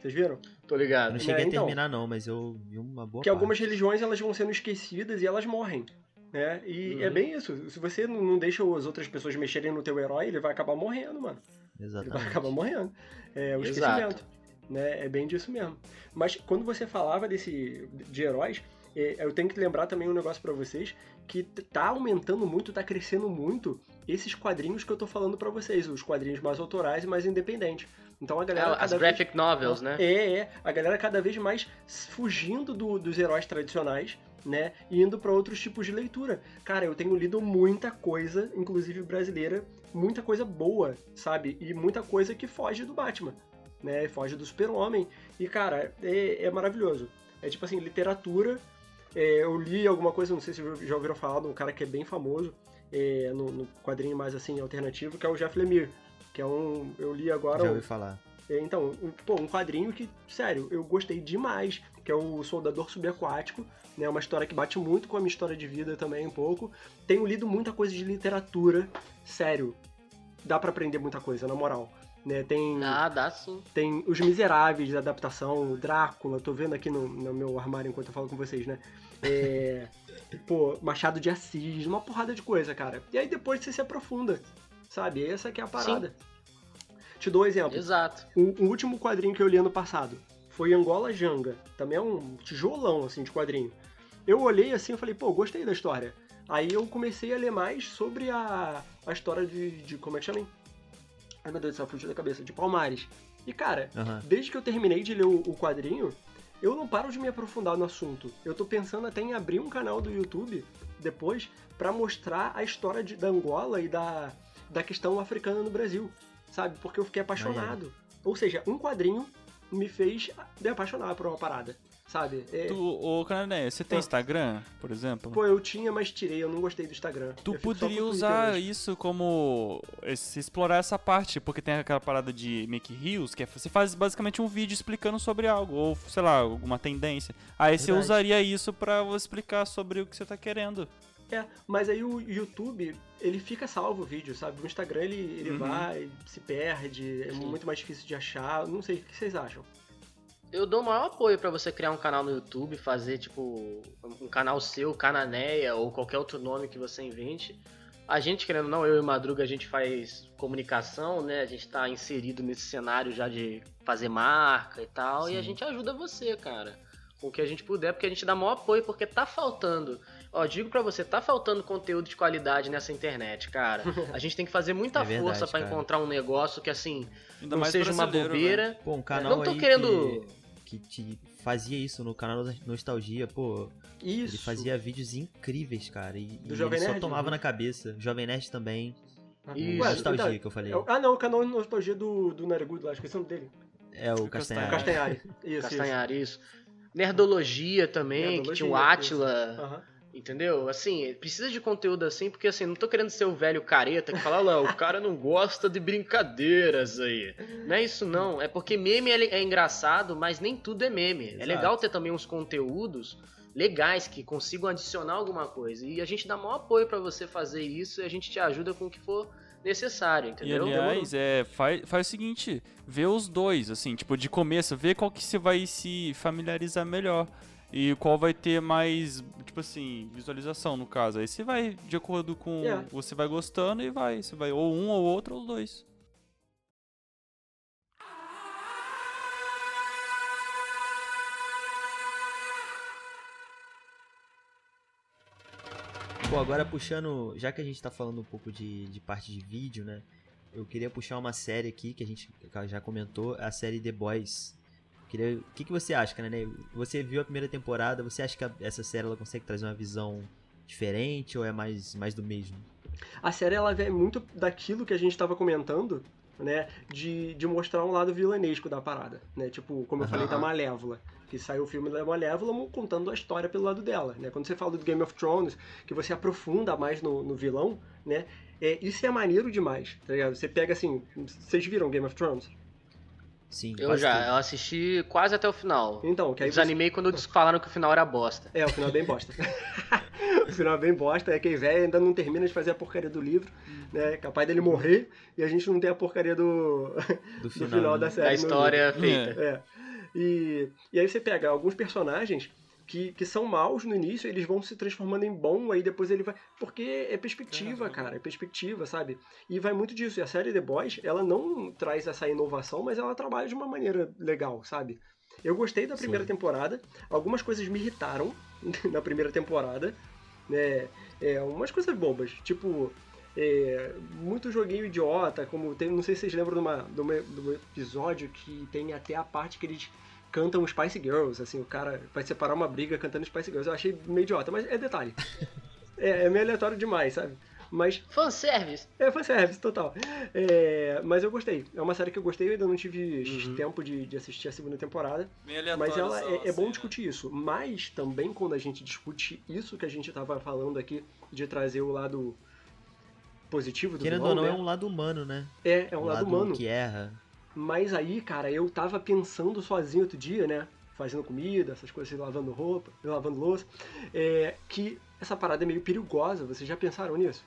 Vocês viram? Tô Eu ligado. não cheguei então. a terminar, não, mas eu vi uma boa que parte. algumas religiões elas vão sendo esquecidas e elas morrem. Né? E Uhum. é bem isso. Se você não deixa as outras pessoas mexerem no teu herói, ele vai acabar morrendo, mano. Ele vai Exatamente. acabar morrendo. É o Exato. esquecimento. Né? É bem disso mesmo. Mas quando você falava desse de heróis, é, eu tenho que lembrar também um negócio pra vocês que tá aumentando muito, tá crescendo muito esses quadrinhos que eu tô falando pra vocês, os quadrinhos mais autorais e mais independentes. Então a galera É, As cada vez- graphic novels, né? é, é. A galera cada vez mais fugindo do- dos heróis tradicionais, né? E indo pra outros tipos de leitura. Cara, eu tenho lido muita coisa, inclusive brasileira, muita coisa boa, sabe? E muita coisa que foge do Batman, né? Foge do Super-Homem. E, cara, é, é maravilhoso. É tipo assim, literatura. é, eu li alguma coisa, não sei se já ouviram falar de um cara que é bem famoso é, no, no quadrinho mais assim alternativo, que é o Jeff Lemire. Que é um. Eu li agora. Já um- ouvi falar. é, Então, um, pô, um quadrinho que, sério, eu gostei demais, que é o Soldador Subaquático, né? Uma história que bate muito com a minha história de vida também, um pouco. Tenho lido muita coisa de literatura, sério. Dá pra aprender muita coisa, na moral. Né? Tem, Ah, dá sim. tem Os Miseráveis, a adaptação, o Drácula, tô vendo aqui no, no meu armário enquanto eu falo com vocês, né? É, [laughs] pô, Machado de Assis, uma porrada de coisa, cara. E aí depois você se aprofunda, sabe? Essa que é a parada. Te dou um exemplo. Exato. O, o último quadrinho que eu li ano passado foi Angola Janga. Também é um tijolão, assim, de quadrinho. Eu olhei assim e falei, pô, gostei da história. Aí eu comecei a ler mais sobre a, a história de, de. Como é que chama? Ai meu Deus do céu, fugiu da cabeça. De Palmares. E cara, Aham. desde que eu terminei de ler o, o quadrinho, eu não paro de me aprofundar no assunto. Eu tô pensando até em abrir um canal do YouTube depois pra mostrar a história de, da Angola e da, da questão africana no Brasil, sabe? Porque eu fiquei apaixonado. Ou seja, um quadrinho me fez me apaixonar por uma parada, sabe? É, Tu, ô, Canané, você tem Ah. Instagram, por exemplo? Pô, eu tinha, mas tirei, eu não gostei do Instagram. Tu Eu poderia usar mesmo. isso como. esse- explorar essa parte, porque tem aquela parada de make reels, que é, você faz basicamente um vídeo explicando sobre algo, ou sei lá, alguma tendência. Aí você Verdade. usaria isso pra explicar sobre o que você tá querendo. É, mas aí o YouTube, ele fica salvo o vídeo, sabe? O Instagram, ele, ele Uhum. vai, se perde, é Sim. muito mais difícil de achar. Não sei, o que vocês acham? Eu dou o maior apoio pra você criar um canal no YouTube, fazer tipo um canal seu, Cananeia ou qualquer outro nome que você invente. A gente, querendo ou não, eu e Madruga, a gente faz comunicação, né? A gente tá inserido nesse cenário já de fazer marca e tal, e a Sim. gente ajuda você, cara. Com o que a gente puder, porque a gente dá maior apoio, porque tá faltando. Ó, digo pra você, tá faltando conteúdo de qualidade nessa internet, cara. A gente tem que fazer [laughs] muita É verdade, força pra cara. encontrar um negócio que, assim, Ainda não mais seja uma né? bobeira. Pô, um canal não tô aí querendo- que, que te fazia isso no canal da Nostalgia, pô. Isso. Ele fazia vídeos incríveis, cara. E, Do e Jovem ele só Nerd, tomava né? na cabeça. Jovem Nerd também. Isso. Ué, Nostalgia verdade. que eu falei. É o- Ah, não, o canal de nostalgia do, do Narigudo lá, esqueci o nome dele. É o O Castanhari. Castanhari. Castanhari. Isso, Castanhar, isso. Nerdologia também, que tinha o Nerdologia, isso. Aham. Entendeu? Assim, precisa de conteúdo assim, porque assim, não tô querendo ser o velho careta que fala, lá, o cara não gosta de brincadeiras aí. Não é isso não, é porque meme é, é engraçado, mas nem tudo é meme. É Exato. legal ter também uns conteúdos legais que consigam adicionar alguma coisa. E a gente dá maior apoio pra você fazer isso e a gente te ajuda com o que for necessário, E entendeu? aliás, é, faz, faz o seguinte, vê os dois, assim, tipo, de começo, vê qual que você vai se familiarizar melhor. E qual vai ter mais, tipo assim, visualização no caso. Aí você vai de acordo com. É. Você vai gostando e vai. Você vai ou um ou outro ou dois. Pô, agora puxando. Já que a gente tá falando um pouco de, de parte de vídeo, né? Eu queria puxar uma série aqui que a gente já comentou, a série The Boys. Queria, o que, que você acha, né? Você viu a primeira temporada, você acha que essa série ela consegue trazer uma visão diferente ou é mais, mais do mesmo? A série ela vem muito daquilo que a gente estava comentando, né? De, de mostrar um lado vilanesco da parada, né? Tipo, como eu Aham. falei da Malévola. Que saiu o filme da Malévola contando a história pelo lado dela, né? Quando você fala do Game of Thrones, que você aprofunda mais no, no vilão, né? É, isso é maneiro demais, tá ligado? Você pega assim. Vocês viram Game of Thrones? Sim, Eu já, tudo. eu assisti quase até o final. Então, que aí você... Desanimei quando eles falaram que o final era bosta. É, o final é bem bosta. [laughs] o final é bem bosta, é que velho ainda não termina de fazer a porcaria do livro, né? Capaz dele morrer e a gente não tem a porcaria do, do [laughs] do final, final né? da série. Da história livro. feita. É. E, e aí você pega alguns personagens que, que são maus no início, eles vão se transformando em bom, aí depois ele vai. Porque é perspectiva, Caramba. cara, é perspectiva, sabe? E vai muito disso. E a série The Boys, ela não traz essa inovação, mas ela trabalha de uma maneira legal, sabe? Eu gostei da primeira Sim. temporada, algumas coisas me irritaram [laughs] na primeira temporada, né? É, umas coisas bobas, tipo. é, muito joguinho idiota, como tem, não sei se vocês lembram de, uma, de, uma- de um episódio que tem até a parte que eles cantam Spice Girls, assim, o cara vai separar uma briga cantando Spice Girls. Eu achei meio idiota, mas é detalhe. [laughs] é, é meio aleatório demais, sabe? Mas Fanservice. é, foi service, total. É, mas eu gostei. É uma série que eu gostei, eu ainda não tive Uhum. tempo de, de assistir a segunda temporada. Mas aleatório ela só, é, é bom assim, discutir isso. Mas também quando a gente discute isso que a gente tava falando aqui, de trazer o lado positivo do Querendo vilão, ou não, né? é um lado humano, né? é, é um lado humano. que erra. Mas aí, cara, eu tava pensando sozinho outro dia, né? Fazendo comida, essas coisas, lavando roupa, lavando louça, é, que essa parada é meio perigosa. Vocês já pensaram nisso?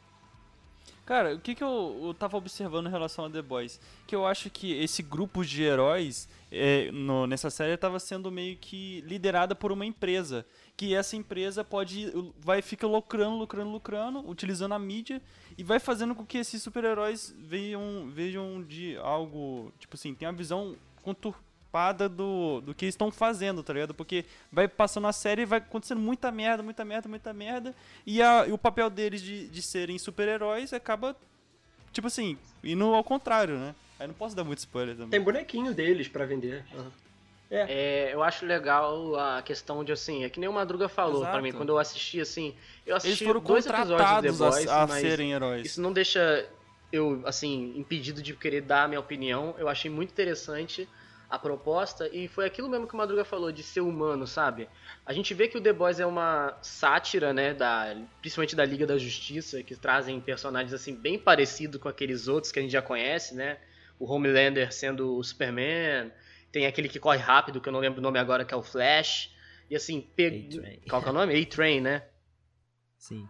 Cara, o que, que eu, eu tava observando em relação a The Boys? Que eu acho que esse grupo de heróis é, no- nessa série tava sendo meio que liderada por uma empresa. Que essa empresa pode. vai fica lucrando, lucrando, lucrando, utilizando a mídia e vai fazendo com que esses super-heróis vejam, vejam de algo. Tipo assim, tem uma visão conturpada do, do que eles estão fazendo, tá ligado? Porque vai passando a série e vai acontecendo muita merda, muita merda, muita merda. E, a- e o papel deles de, de serem super-heróis acaba, tipo assim, indo ao contrário, né? Aí não posso dar muito spoiler também. Tem bonequinho deles pra vender. É, eu acho legal a questão de assim, é que nem o Madruga falou pra mim, quando eu assisti assim, eu Eles assisti foram dois episódios do The Boys, a, a mas serem heróis. isso não deixa eu, assim, impedido de querer dar a minha opinião. Eu achei muito interessante a proposta e foi aquilo mesmo que o Madruga falou, de ser humano, sabe? A gente vê que o The Boys é uma sátira, né, da, principalmente da Liga da Justiça, que trazem personagens, assim, bem parecidos com aqueles outros que a gente já conhece, né? O Homelander sendo o Superman, tem aquele que corre rápido, que eu não lembro o nome agora, que é o Flash. E assim, pe... Qual que é o nome? A-Train, né? Sim.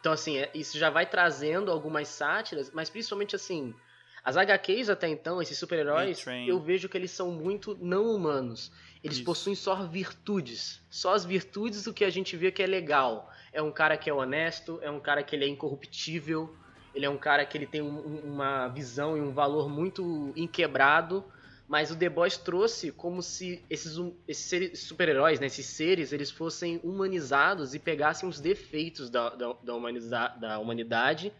Então, assim, é, isso já vai trazendo algumas sátiras, mas principalmente assim. As HQs até então, esses super-heróis, eu vejo que eles são muito não humanos. Eles Isso. possuem só virtudes. Só as virtudes do que a gente vê que é legal. É um cara que é honesto, é um cara que ele é incorruptível, ele é um cara que ele tem um- uma visão e um valor muito inquebrado. Mas o The Boys trouxe como se esses, hum- esses super-heróis, né, esses seres, eles fossem humanizados e pegassem os defeitos da, da, da, humaniza- da humanidade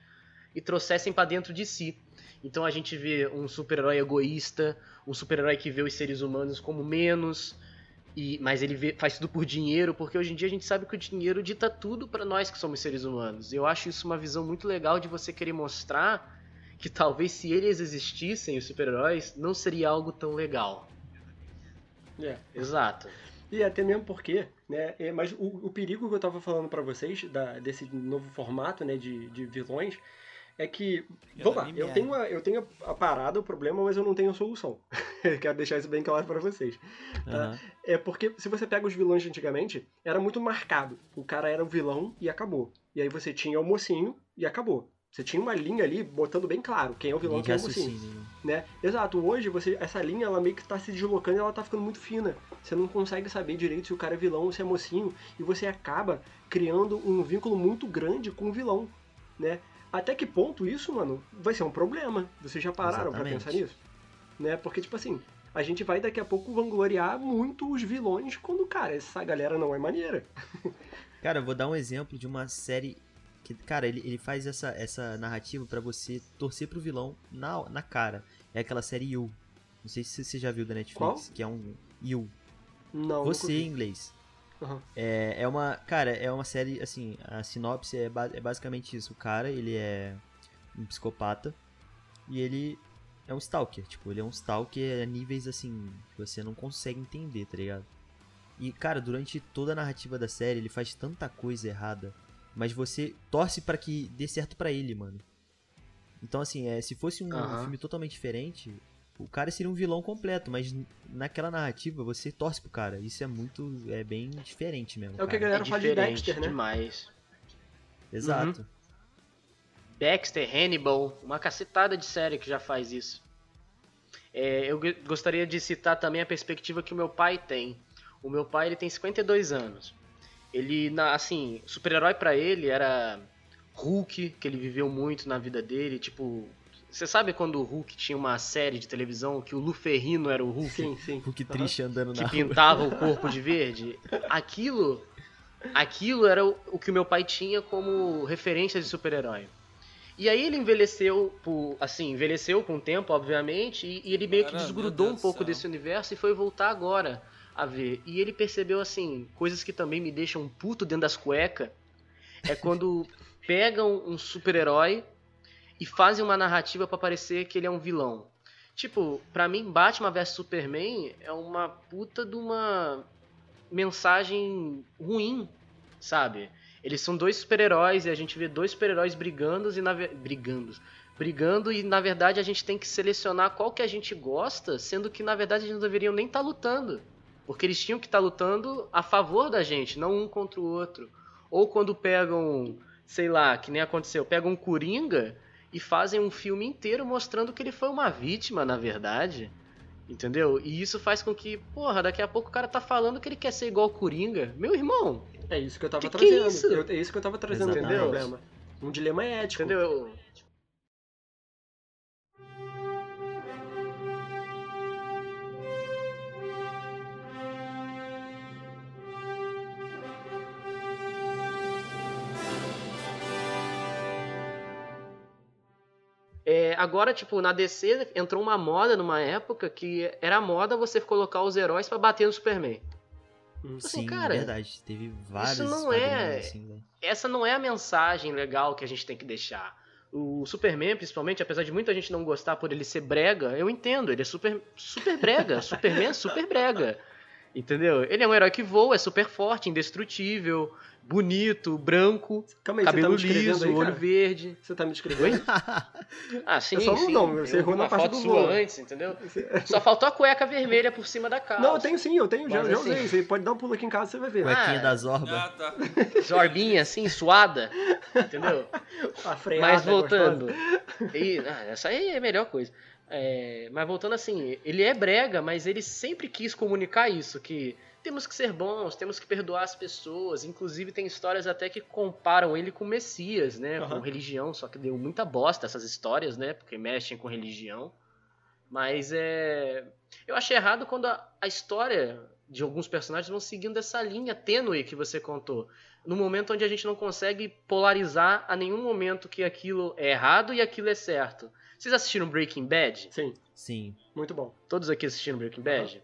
e trouxessem pra dentro de si. Então a gente vê um super-herói egoísta, um super-herói que vê os seres humanos como menos, e, mas ele vê- faz tudo por dinheiro, porque hoje em dia a gente sabe que o dinheiro dita tudo pra nós que somos seres humanos. Eu acho isso uma visão muito legal de você querer mostrar que talvez se eles existissem, os super-heróis, não seria algo tão legal. É. Exato. E até mesmo porque, né? é, mas o, o perigo que eu tava falando pra vocês, da, desse novo formato, né, de, de vilões, é que. Vamos lá, eu tenho, a, eu tenho a parada, o problema, mas eu não tenho a solução. [laughs] Quero deixar isso bem claro pra vocês. Tá? É porque se você pega os vilões de antigamente, era muito marcado. O cara era o vilão e acabou. E aí você tinha o mocinho e acabou. Você tinha uma linha ali botando bem claro quem é o vilão e quem é o mocinho raciocínio. né? Exato, hoje você essa linha ela meio que tá se deslocando e ela tá ficando muito fina. Você não consegue saber direito se o cara é vilão ou se é mocinho e você acaba criando um vínculo muito grande com o vilão, né? Até que ponto isso, mano, vai ser um problema? Vocês já pararam pra Exatamente. pensar nisso? Né? Porque tipo assim, a gente vai daqui a pouco vangloriar muito os vilões quando, cara, essa galera não é maneira. [laughs] Cara, eu vou dar um exemplo de uma série que, cara, ele, ele faz essa, essa narrativa pra você torcer pro vilão na, na cara. É aquela série You. Não sei se você já viu da Netflix, Qual? que é um You. Não, Você em inglês. Aham. É, é uma, cara, é uma série assim, a sinopse é, ba- é basicamente isso. O cara, ele é um psicopata e ele é um stalker, tipo, ele é um stalker a níveis assim, que você não consegue entender, tá ligado? E cara, durante toda a narrativa da série, ele faz tanta coisa errada, mas você torce pra que dê certo pra ele, mano. Então assim, é, se fosse um Aham. filme totalmente diferente, o cara seria um vilão completo, mas naquela narrativa você torce pro cara. Isso é muito, é bem diferente mesmo. É o que a galera é fala de Dexter, né? demais. Exato. Dexter, Hannibal, uma cacetada de série que já faz isso. É, eu gostaria de citar também a perspectiva que o meu pai tem. O meu pai ele tem 52 anos. Ele, na- assim, super-herói pra ele era Hulk, que ele viveu muito na vida dele. Tipo, você sabe quando o Hulk tinha uma série de televisão que o Luferrino era o Hulk? Sim, sim. Hulk triste andando que na rua. pintava o corpo [laughs] de verde, aquilo, aquilo era o, o que o meu pai tinha como referência de super-herói. E aí ele envelheceu, por, assim, envelheceu com o tempo, obviamente, e, e ele meio que desgrudou um pouco desse universo e foi voltar agora a ver. E ele percebeu, assim, coisas que também me deixam puto dentro das cuecas, é quando [laughs] pegam um super-herói e fazem uma narrativa pra parecer que ele é um vilão. Tipo, pra mim, Batman vs Superman é uma puta de uma mensagem ruim, sabe? Eles são dois super-heróis e a gente vê dois super-heróis brigando e na brigando, brigando e na verdade a gente tem que selecionar qual que a gente gosta, sendo que na verdade eles não deveriam nem estar lutando, porque eles tinham que estar lutando a favor da gente, não um contra o outro. Ou quando pegam, sei lá, que nem aconteceu, pegam um Coringa e fazem um filme inteiro mostrando que ele foi uma vítima, na verdade. Entendeu? E isso faz com que, porra, daqui a pouco o cara tá falando que ele quer ser igual o Coringa. Meu irmão, É isso que eu tava Que que é trazendo. isso? Eu- é isso que eu tava trazendo Exatamente. problema. Um dilema ético. entendeu? Agora, tipo, na DC entrou uma moda numa época que era moda você colocar os heróis pra bater no Superman. assim, Sim, cara, verdade. Teve vários não é- assim, velho. essa não é a mensagem legal que a gente tem que deixar. O Superman, principalmente, apesar de muita gente não gostar por ele ser brega, eu entendo, ele é super, super brega. [laughs] Superman é super brega. Entendeu? Ele é um herói que voa, é super forte, indestrutível, bonito, branco, Calma aí, tá cabelo descrevendo liso, aí, olho verde. Você tá me descrevendo? Ah, sim, É só um sim. não, você Eu errou na parte foto do sua voo. antes, entendeu? [laughs] Só faltou a cueca vermelha por cima da calça. Não, eu tenho sim, eu tenho, já, Mas já assim- usei. Você pode dar um pulo aqui em casa, você vai ver. Cuequinha Ah, da Zorba. Ah, tá. [laughs] Zorbinha assim, suada, entendeu? [laughs] A freada Mas voltando. gostosa. E, ah, essa aí é a melhor coisa. É, mas voltando assim, ele é brega, mas ele sempre quis comunicar isso, que temos que ser bons, temos que perdoar as pessoas. Inclusive tem histórias até que comparam ele com o Messias, né? Com Aham. religião, só que deu muita bosta essas histórias, né? Porque mexem com religião. Mas é. Eu achei errado quando a, a história de alguns personagens vão seguindo essa linha tênue que você contou. No momento onde a gente não consegue polarizar a nenhum momento que aquilo é errado e aquilo é certo. Vocês assistiram Breaking Bad? Sim, Sim. muito bom. Todos aqui assistiram Breaking Bad?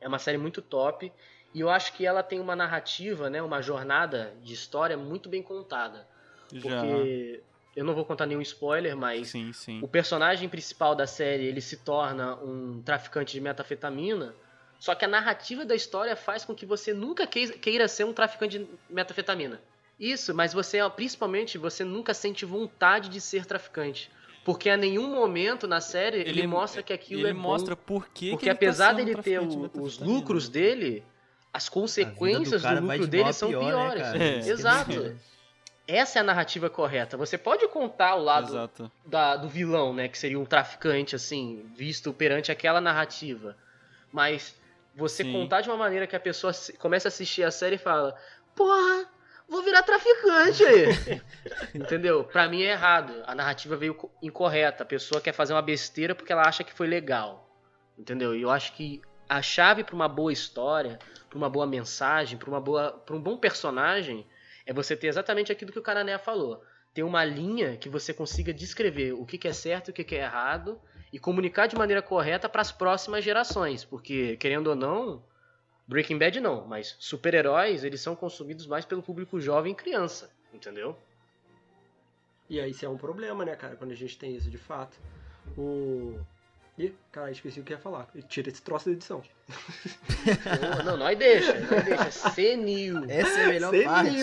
É uma série muito top. E eu acho que ela tem uma narrativa, né, uma jornada de história muito bem contada. Já. Porque eu não vou contar nenhum spoiler, mas Sim, sim. o personagem principal da série ele se torna um traficante de metafetamina. Só que a narrativa da história faz com que você nunca queira ser um traficante de metafetamina. Isso, mas você, principalmente, você nunca sente vontade de ser traficante. Porque a nenhum momento na série ele, mostra que aquilo ele é bom. mostra por que Porque que ele tá apesar dele ter o- os metanfetamina. lucros dele, as consequências do, vai lucro de dele são pior, né, piores. cara? É. Exato. Essa é a narrativa correta. Você pode contar o lado da- do vilão, né? Que seria um traficante, assim, visto perante aquela narrativa. Mas você Sim. contar de uma maneira que a pessoa se- começa a assistir a série e fala: Porra, vou virar traficante aí. [laughs] Entendeu? Pra mim é errado. A narrativa veio co- incorreta. A pessoa quer fazer uma besteira porque ela acha que foi legal. Entendeu? E eu acho que a chave pra uma boa história, pra uma boa mensagem, pra uma boa, para um bom personagem, é você ter exatamente aquilo que o Canané falou. Ter uma linha que você consiga descrever o que que é certo e o que que é errado e comunicar de maneira correta para as próximas gerações, porque querendo ou não, Breaking Bad não, mas super-heróis, eles são consumidos mais pelo público jovem e criança, entendeu? E aí isso é um problema, né, cara, quando a gente tem isso de fato. O. Ih, cara, esqueci o que ia falar. Tira esse troço da edição. não, [laughs] não, nós deixa, nós deixa, senil. Essa é a melhor Sem parte. [laughs]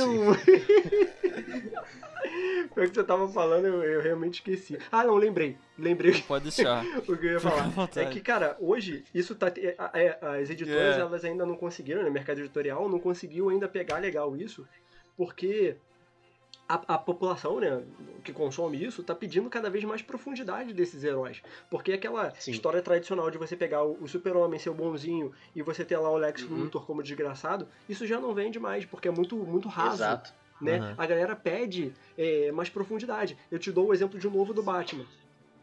o que você tava falando, eu, eu realmente esqueci. Ah, não, lembrei. Lembrei Pode deixar. [laughs] o que eu ia falar. É que, cara, hoje, isso tá. é, é, as editoras, É. elas ainda não conseguiram, né? O mercado editorial não conseguiu ainda pegar legal isso, porque a, a população, né, que consome isso, tá pedindo cada vez mais profundidade desses heróis. Porque aquela Sim. história tradicional de você pegar o, o super-homem, ser o bonzinho, e você ter lá o Lex Uhum. Luthor como desgraçado, isso já não vende mais, porque é muito, muito raso Exato. Né? Aham. A galera pede é, mais profundidade. Eu te dou o exemplo de novo do Batman.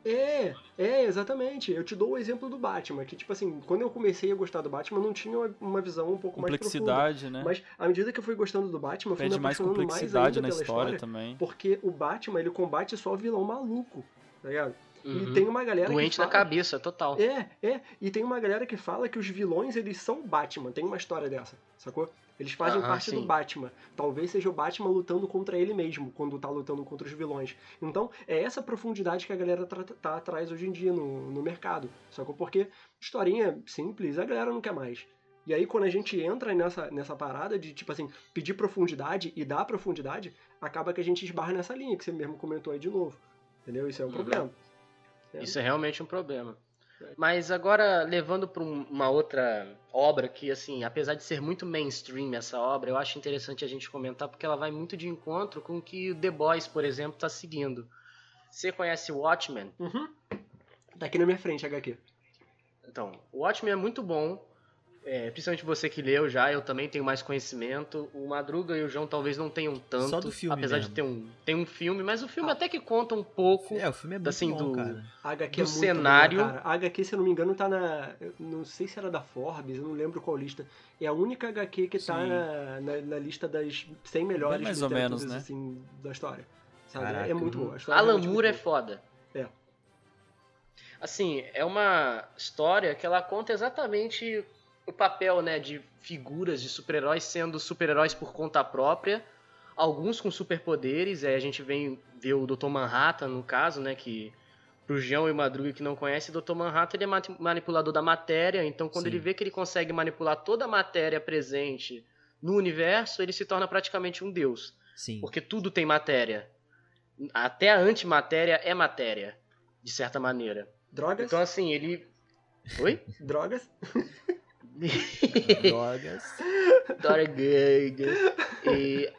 É, é, exatamente. Eu te dou o exemplo do Batman, que tipo assim, quando eu comecei a gostar do Batman, não tinha uma- visão um pouco mais profunda. Complexidade, né? Mas à medida que eu fui gostando do Batman, eu fui Pede me mais mais complexidade ainda na pela história, história, também. porque o Batman, ele combate só vilão maluco, tá ligado? Uhum. E tem uma galera Doente que na fala... cabeça, total. É, é. E tem uma galera que fala que os vilões, eles são Batman. Tem uma história dessa, sacou? Eles fazem Aham, parte do sim. Batman. Talvez seja o Batman lutando contra ele mesmo, quando tá lutando contra os vilões. Então, é essa profundidade que a galera tra- tá atrás hoje em dia no, no mercado, sacou? Porque historinha simples, a galera não quer mais. E aí, quando a gente entra nessa, nessa parada de, tipo assim, pedir profundidade e dar profundidade, acaba que a gente esbarra nessa linha que você mesmo comentou aí de novo. Entendeu? Isso é um Uhum. problema. Isso é realmente um problema. Mas agora, levando para uma outra obra que, assim, apesar de ser muito mainstream essa obra, eu acho interessante a gente comentar porque ela vai muito de encontro com o que o The Boys, por exemplo, está seguindo. Você conhece Watchmen? Uhum. Tá aqui na minha frente, HQ. Então, o Watchmen é muito bom, é, principalmente você que leu já, eu também tenho mais conhecimento. O Madruga e o João talvez não tenham tanto, Só do filme apesar mesmo. de ter um, tem um filme, mas o filme Ah. até que conta um pouco. É, o filme é muito Assim, bom, do- cara. A HQ do é muito cenário. boa, cara. A HQ, se eu não me engano, tá na. Não sei se era da Forbes, eu não lembro qual lista. É a única HQ que tá Sim. na, na, na lista das 100 melhores Bem mais ou menos, né? assim, da história. Sabe? Caraca. é muito boa. A Alan Moore é boa. foda. É. Assim, é uma história que ela conta exatamente o papel, né, de figuras de super-heróis sendo super-heróis por conta própria, alguns com superpoderes, aí a gente vem ver o Dr. Manhattan no caso, né, que pro João e Madruga que não conhece, o Dr. Manhattan ele é manipulador da matéria, então quando Sim. ele vê que ele consegue manipular toda a matéria presente no universo, ele se torna praticamente um deus, Sim. porque tudo tem matéria. Até a antimatéria é matéria, de certa maneira. Drogas? Então assim, ele [laughs] Oi? Drogas? [laughs] Drogas. [laughs] Drogas. E,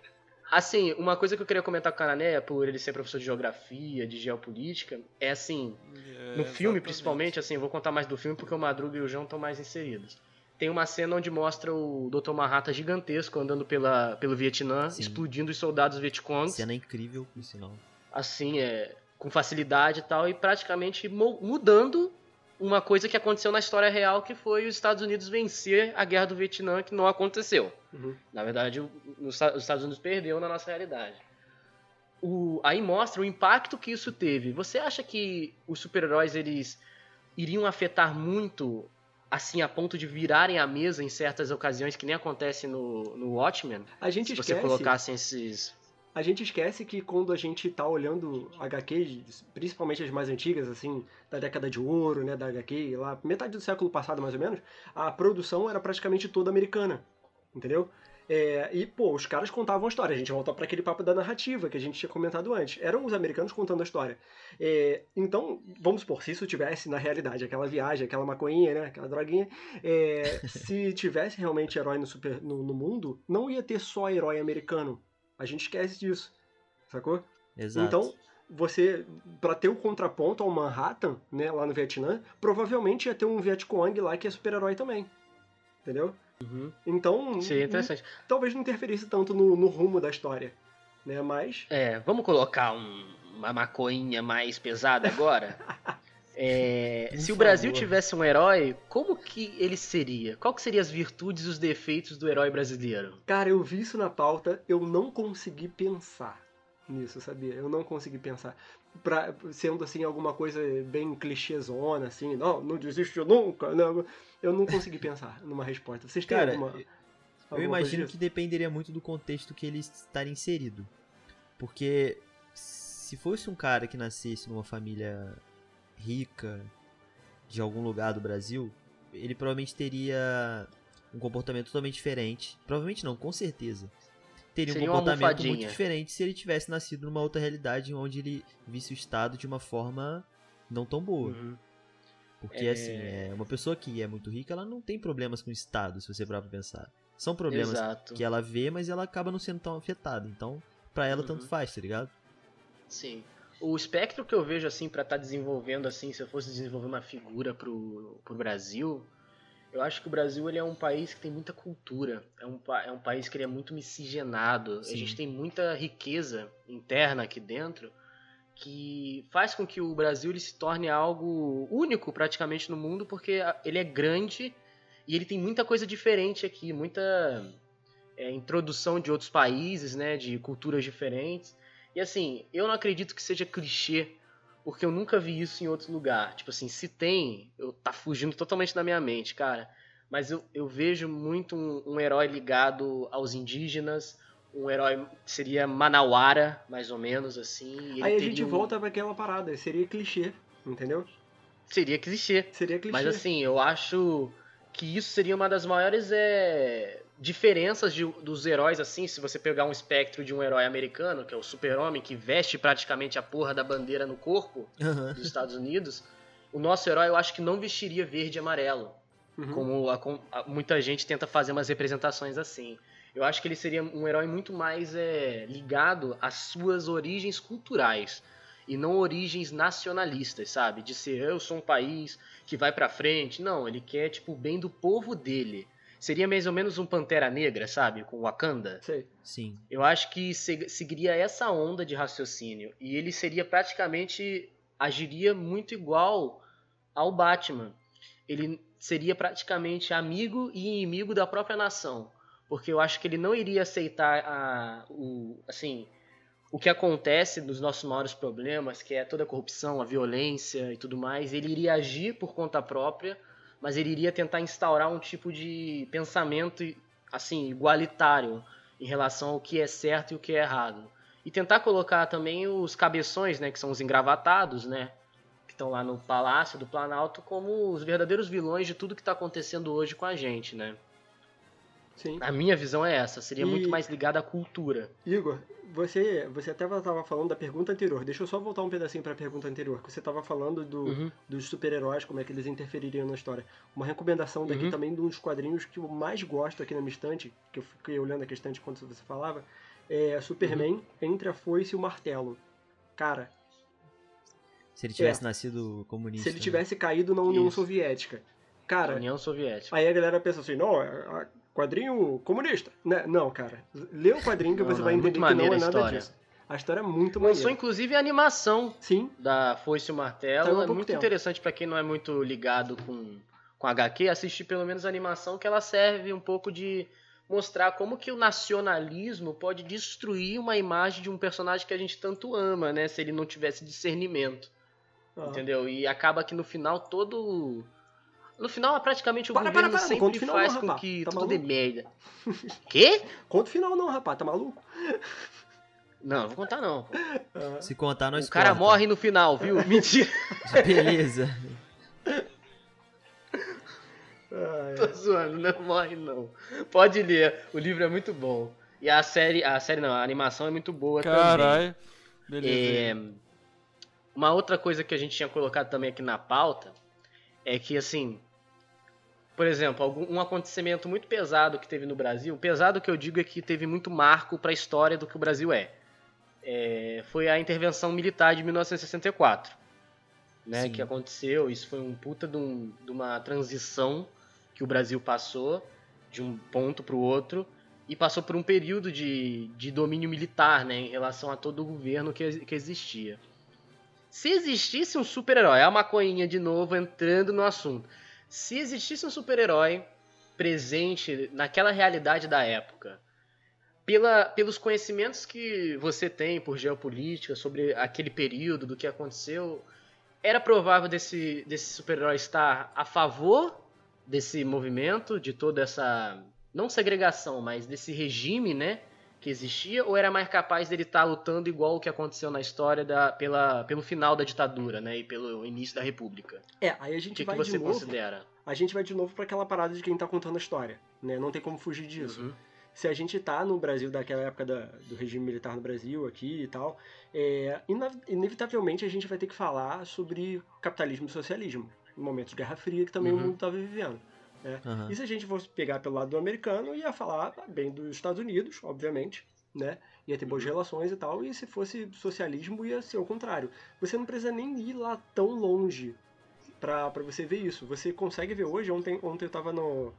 assim, uma coisa que eu queria comentar com o Canané, por ele ser professor de geografia, de geopolítica, é assim, É, no filme exatamente. principalmente, assim, eu vou contar mais do filme porque o Madruga e o João estão mais inseridos. Tem uma cena onde mostra o Dr. Manhattan gigantesco andando pela, pelo Vietnã, Sim. explodindo os soldados Vietcongs, Cena incrível, por sinal. assim, é, com facilidade e tal, e praticamente mudando uma coisa que aconteceu na história real, que foi os Estados Unidos vencer a guerra do Vietnã, que não aconteceu. Uhum. Na verdade, os Esta- os Estados Unidos perdeu na nossa realidade. O- aí mostra o impacto que isso teve. Você acha que os super-heróis eles iriam afetar muito, assim, a ponto de virarem a mesa em certas ocasiões, que nem acontece no, no Watchmen? A gente Se você esquece. colocasse esses. A gente esquece que quando a gente tá olhando HQs, principalmente as mais antigas, assim, da década de ouro, né, da HQ, lá, metade do século passado mais ou menos, a produção era praticamente toda americana, entendeu? É, e, pô, os caras contavam a história. A gente volta para aquele papo da narrativa que a gente tinha comentado antes. Eram os americanos contando a história. É, então, vamos supor, se isso tivesse na realidade, aquela viagem, aquela maconhinha, né, aquela droguinha, é, [laughs] se tivesse realmente herói no, super, no, no mundo, não ia ter só herói americano. A gente esquece disso, sacou? Exato. Então, você, pra ter o contraponto ao Manhattan, né, lá no Vietnã, provavelmente ia ter um Vietcong lá que é super-herói também. Entendeu? Então, Seria interessante. talvez não interferisse tanto no, no rumo da história, né? Mas, É, vamos colocar um- uma maconha mais pesada agora? [laughs] É, [laughs] se o Brasil favor. tivesse um herói, como que ele seria? Qual que seriam as virtudes e os defeitos do herói brasileiro? cara, eu vi isso na pauta, eu não consegui pensar nisso, sabia? Eu não consegui pensar. Pra, sendo assim, alguma coisa bem clichêzona, assim, não, não desiste nunca, não. Eu não consegui pensar numa resposta. Vocês têm Cara, alguma. Eu alguma imagino que dependeria muito do contexto que ele estaria inserido. Porque se fosse um cara que nascesse numa família rica de algum lugar do Brasil, ele provavelmente teria um comportamento totalmente diferente. Provavelmente não, com certeza. Teria Seria um comportamento muito diferente se ele tivesse nascido numa outra realidade onde ele visse o Estado de uma forma não tão boa. Porque, É. assim, é, uma pessoa que é muito rica, ela não tem problemas com o Estado, se você parar pra pensar. São problemas Exato. que ela vê, mas ela acaba não sendo tão afetada. Então, pra ela, tanto Uhum. faz, tá ligado? Sim. O espectro que eu vejo assim pra estar desenvolvendo assim, se eu fosse desenvolver uma figura pro, pro Brasil, eu acho que o Brasil ele é um país que tem muita cultura. É um, é um país que ele é muito miscigenado. Sim. A gente tem muita riqueza interna aqui dentro que faz com que o Brasil ele se torne algo único praticamente no mundo, porque ele é grande e ele tem muita coisa diferente aqui, muita é, introdução de outros países, né, de culturas diferentes. E assim, eu não acredito que seja clichê, porque eu nunca vi isso em outro lugar. Tipo assim, se tem, eu tá fugindo totalmente da minha mente, cara. Mas eu, eu vejo muito um, um herói ligado aos indígenas, um herói seria Manauara, mais ou menos assim. ele Aí a gente um- volta pra aquela parada, seria clichê, entendeu? Seria clichê. Seria clichê. Mas assim, eu acho que isso seria uma das maiores é, diferenças de- dos heróis, assim, se você pegar um espectro de um herói americano, que é o super-homem, que veste praticamente a porra da bandeira no corpo dos Estados Unidos, o nosso herói eu acho que não vestiria verde e amarelo, Uhum. como a- a- muita gente tenta fazer umas representações assim. Eu acho que ele seria um herói muito mais é, ligado às suas origens culturais e não origens nacionalistas, sabe? De ser eu sou um país que vai pra frente. Não, ele quer tipo o bem do povo dele. Seria mais ou menos um Pantera Negra, sabe? Com Wakanda. Sei. Sim. Eu acho que se- seguiria essa onda de raciocínio. E ele seria praticamente. agiria muito igual ao Batman. Ele seria praticamente amigo e inimigo da própria nação. Porque eu acho que ele não iria aceitar a, o, assim, o que acontece nos nossos maiores problemas, que é toda a corrupção, a violência e tudo mais. Ele iria agir por conta própria, mas ele iria tentar instaurar um tipo de pensamento assim igualitário em relação ao que é certo e o que é errado. E tentar colocar também os cabeções, né, que são os engravatados, né, estão lá no Palácio do Planalto como os verdadeiros vilões de tudo que está acontecendo hoje com a gente, né? Sim. A minha visão é essa, seria E- muito mais ligada à cultura. Igor, você, você até estava falando da pergunta anterior. Deixa eu só voltar um pedacinho para a pergunta anterior. Que você estava falando do, Uhum. dos super-heróis, como é que eles interfeririam na história. Uma recomendação daqui Uhum. também de um dos quadrinhos que eu mais gosto aqui na minha estante, que eu fiquei olhando aqui a estante enquanto você falava, é Superman Uhum. Entre a Foice e o Martelo. Cara, Se ele tivesse nascido comunista. se ele tivesse caído na União Isso. Soviética. Cara, União Soviética. aí a galera pensa assim, não, é é quadrinho comunista. Né? Não, cara. Lê o quadrinho que Não, você não, vai é entender que não é nada história. disso. A história é muito Lançou maneira. inclusive a animação Sim, da Foice e o Martelo. É muito tempo. interessante pra quem não é muito ligado com, com HQ, assistir pelo menos a animação, que ela serve um pouco de mostrar como que o nacionalismo pode destruir uma imagem de um personagem que a gente tanto ama, né? Se ele não tivesse discernimento, Ah. entendeu? E acaba que no final todo... No final, praticamente, o Para, governo para, para, conta sempre final faz não, com rapaz. que Tá tudo dê maluco? merda. [laughs] Quê? Conta o final não, rapaz, tá maluco? Não, não vou contar não. Ah, Se contar, nós O cara corta. morre no final, viu? [laughs] Mentira. [laughs] Beleza. ah, Tô zoando, não morre não. Pode ler, o livro é muito bom. E a série, a série não, a animação é muito boa Caralho. também. Beleza. É, uma outra coisa que a gente tinha colocado também aqui na pauta é que assim, por exemplo, algum, um acontecimento muito pesado que teve no Brasil, pesado que eu digo é que teve muito marco para a história do que o Brasil é. É, foi a intervenção militar de 1964, né, Sim. que aconteceu. Isso foi um puta de, um- de uma transição que o Brasil passou de um ponto para o outro e passou por um período de, de domínio militar, né, em relação a todo o governo que, que existia. Se existisse um super-herói, a maconhinha de novo entrando no assunto. Se existisse um super-herói presente naquela realidade da época, pela, pelos conhecimentos que você tem por geopolítica sobre aquele período, do que aconteceu, era provável desse, desse super-herói estar a favor desse movimento, de toda essa, não segregação, mas desse regime, né, que existia, ou era mais capaz dele estar lutando igual o que aconteceu na história da, pela, pelo final da ditadura, né, e pelo início da república? É, aí a O gente que, que vai você de novo. considera? A gente vai de novo pra aquela parada de quem tá contando a história, né? Não tem como fugir disso. Uhum. Se a gente tá no Brasil daquela época da- do regime militar no Brasil aqui e tal, é, inevitavelmente a gente vai ter que falar sobre capitalismo e socialismo, em momentos de Guerra Fria que também o Uhum. mundo estava vivendo. Aham. E se a gente fosse pegar pelo lado do americano, ia falar bem dos Estados Unidos, obviamente, né? Ia ter boas Uhum. relações e tal, e se fosse socialismo, ia ser o contrário. Você não precisa nem ir lá tão longe pra você ver isso. Você consegue ver hoje, ontem, ontem eu tava no,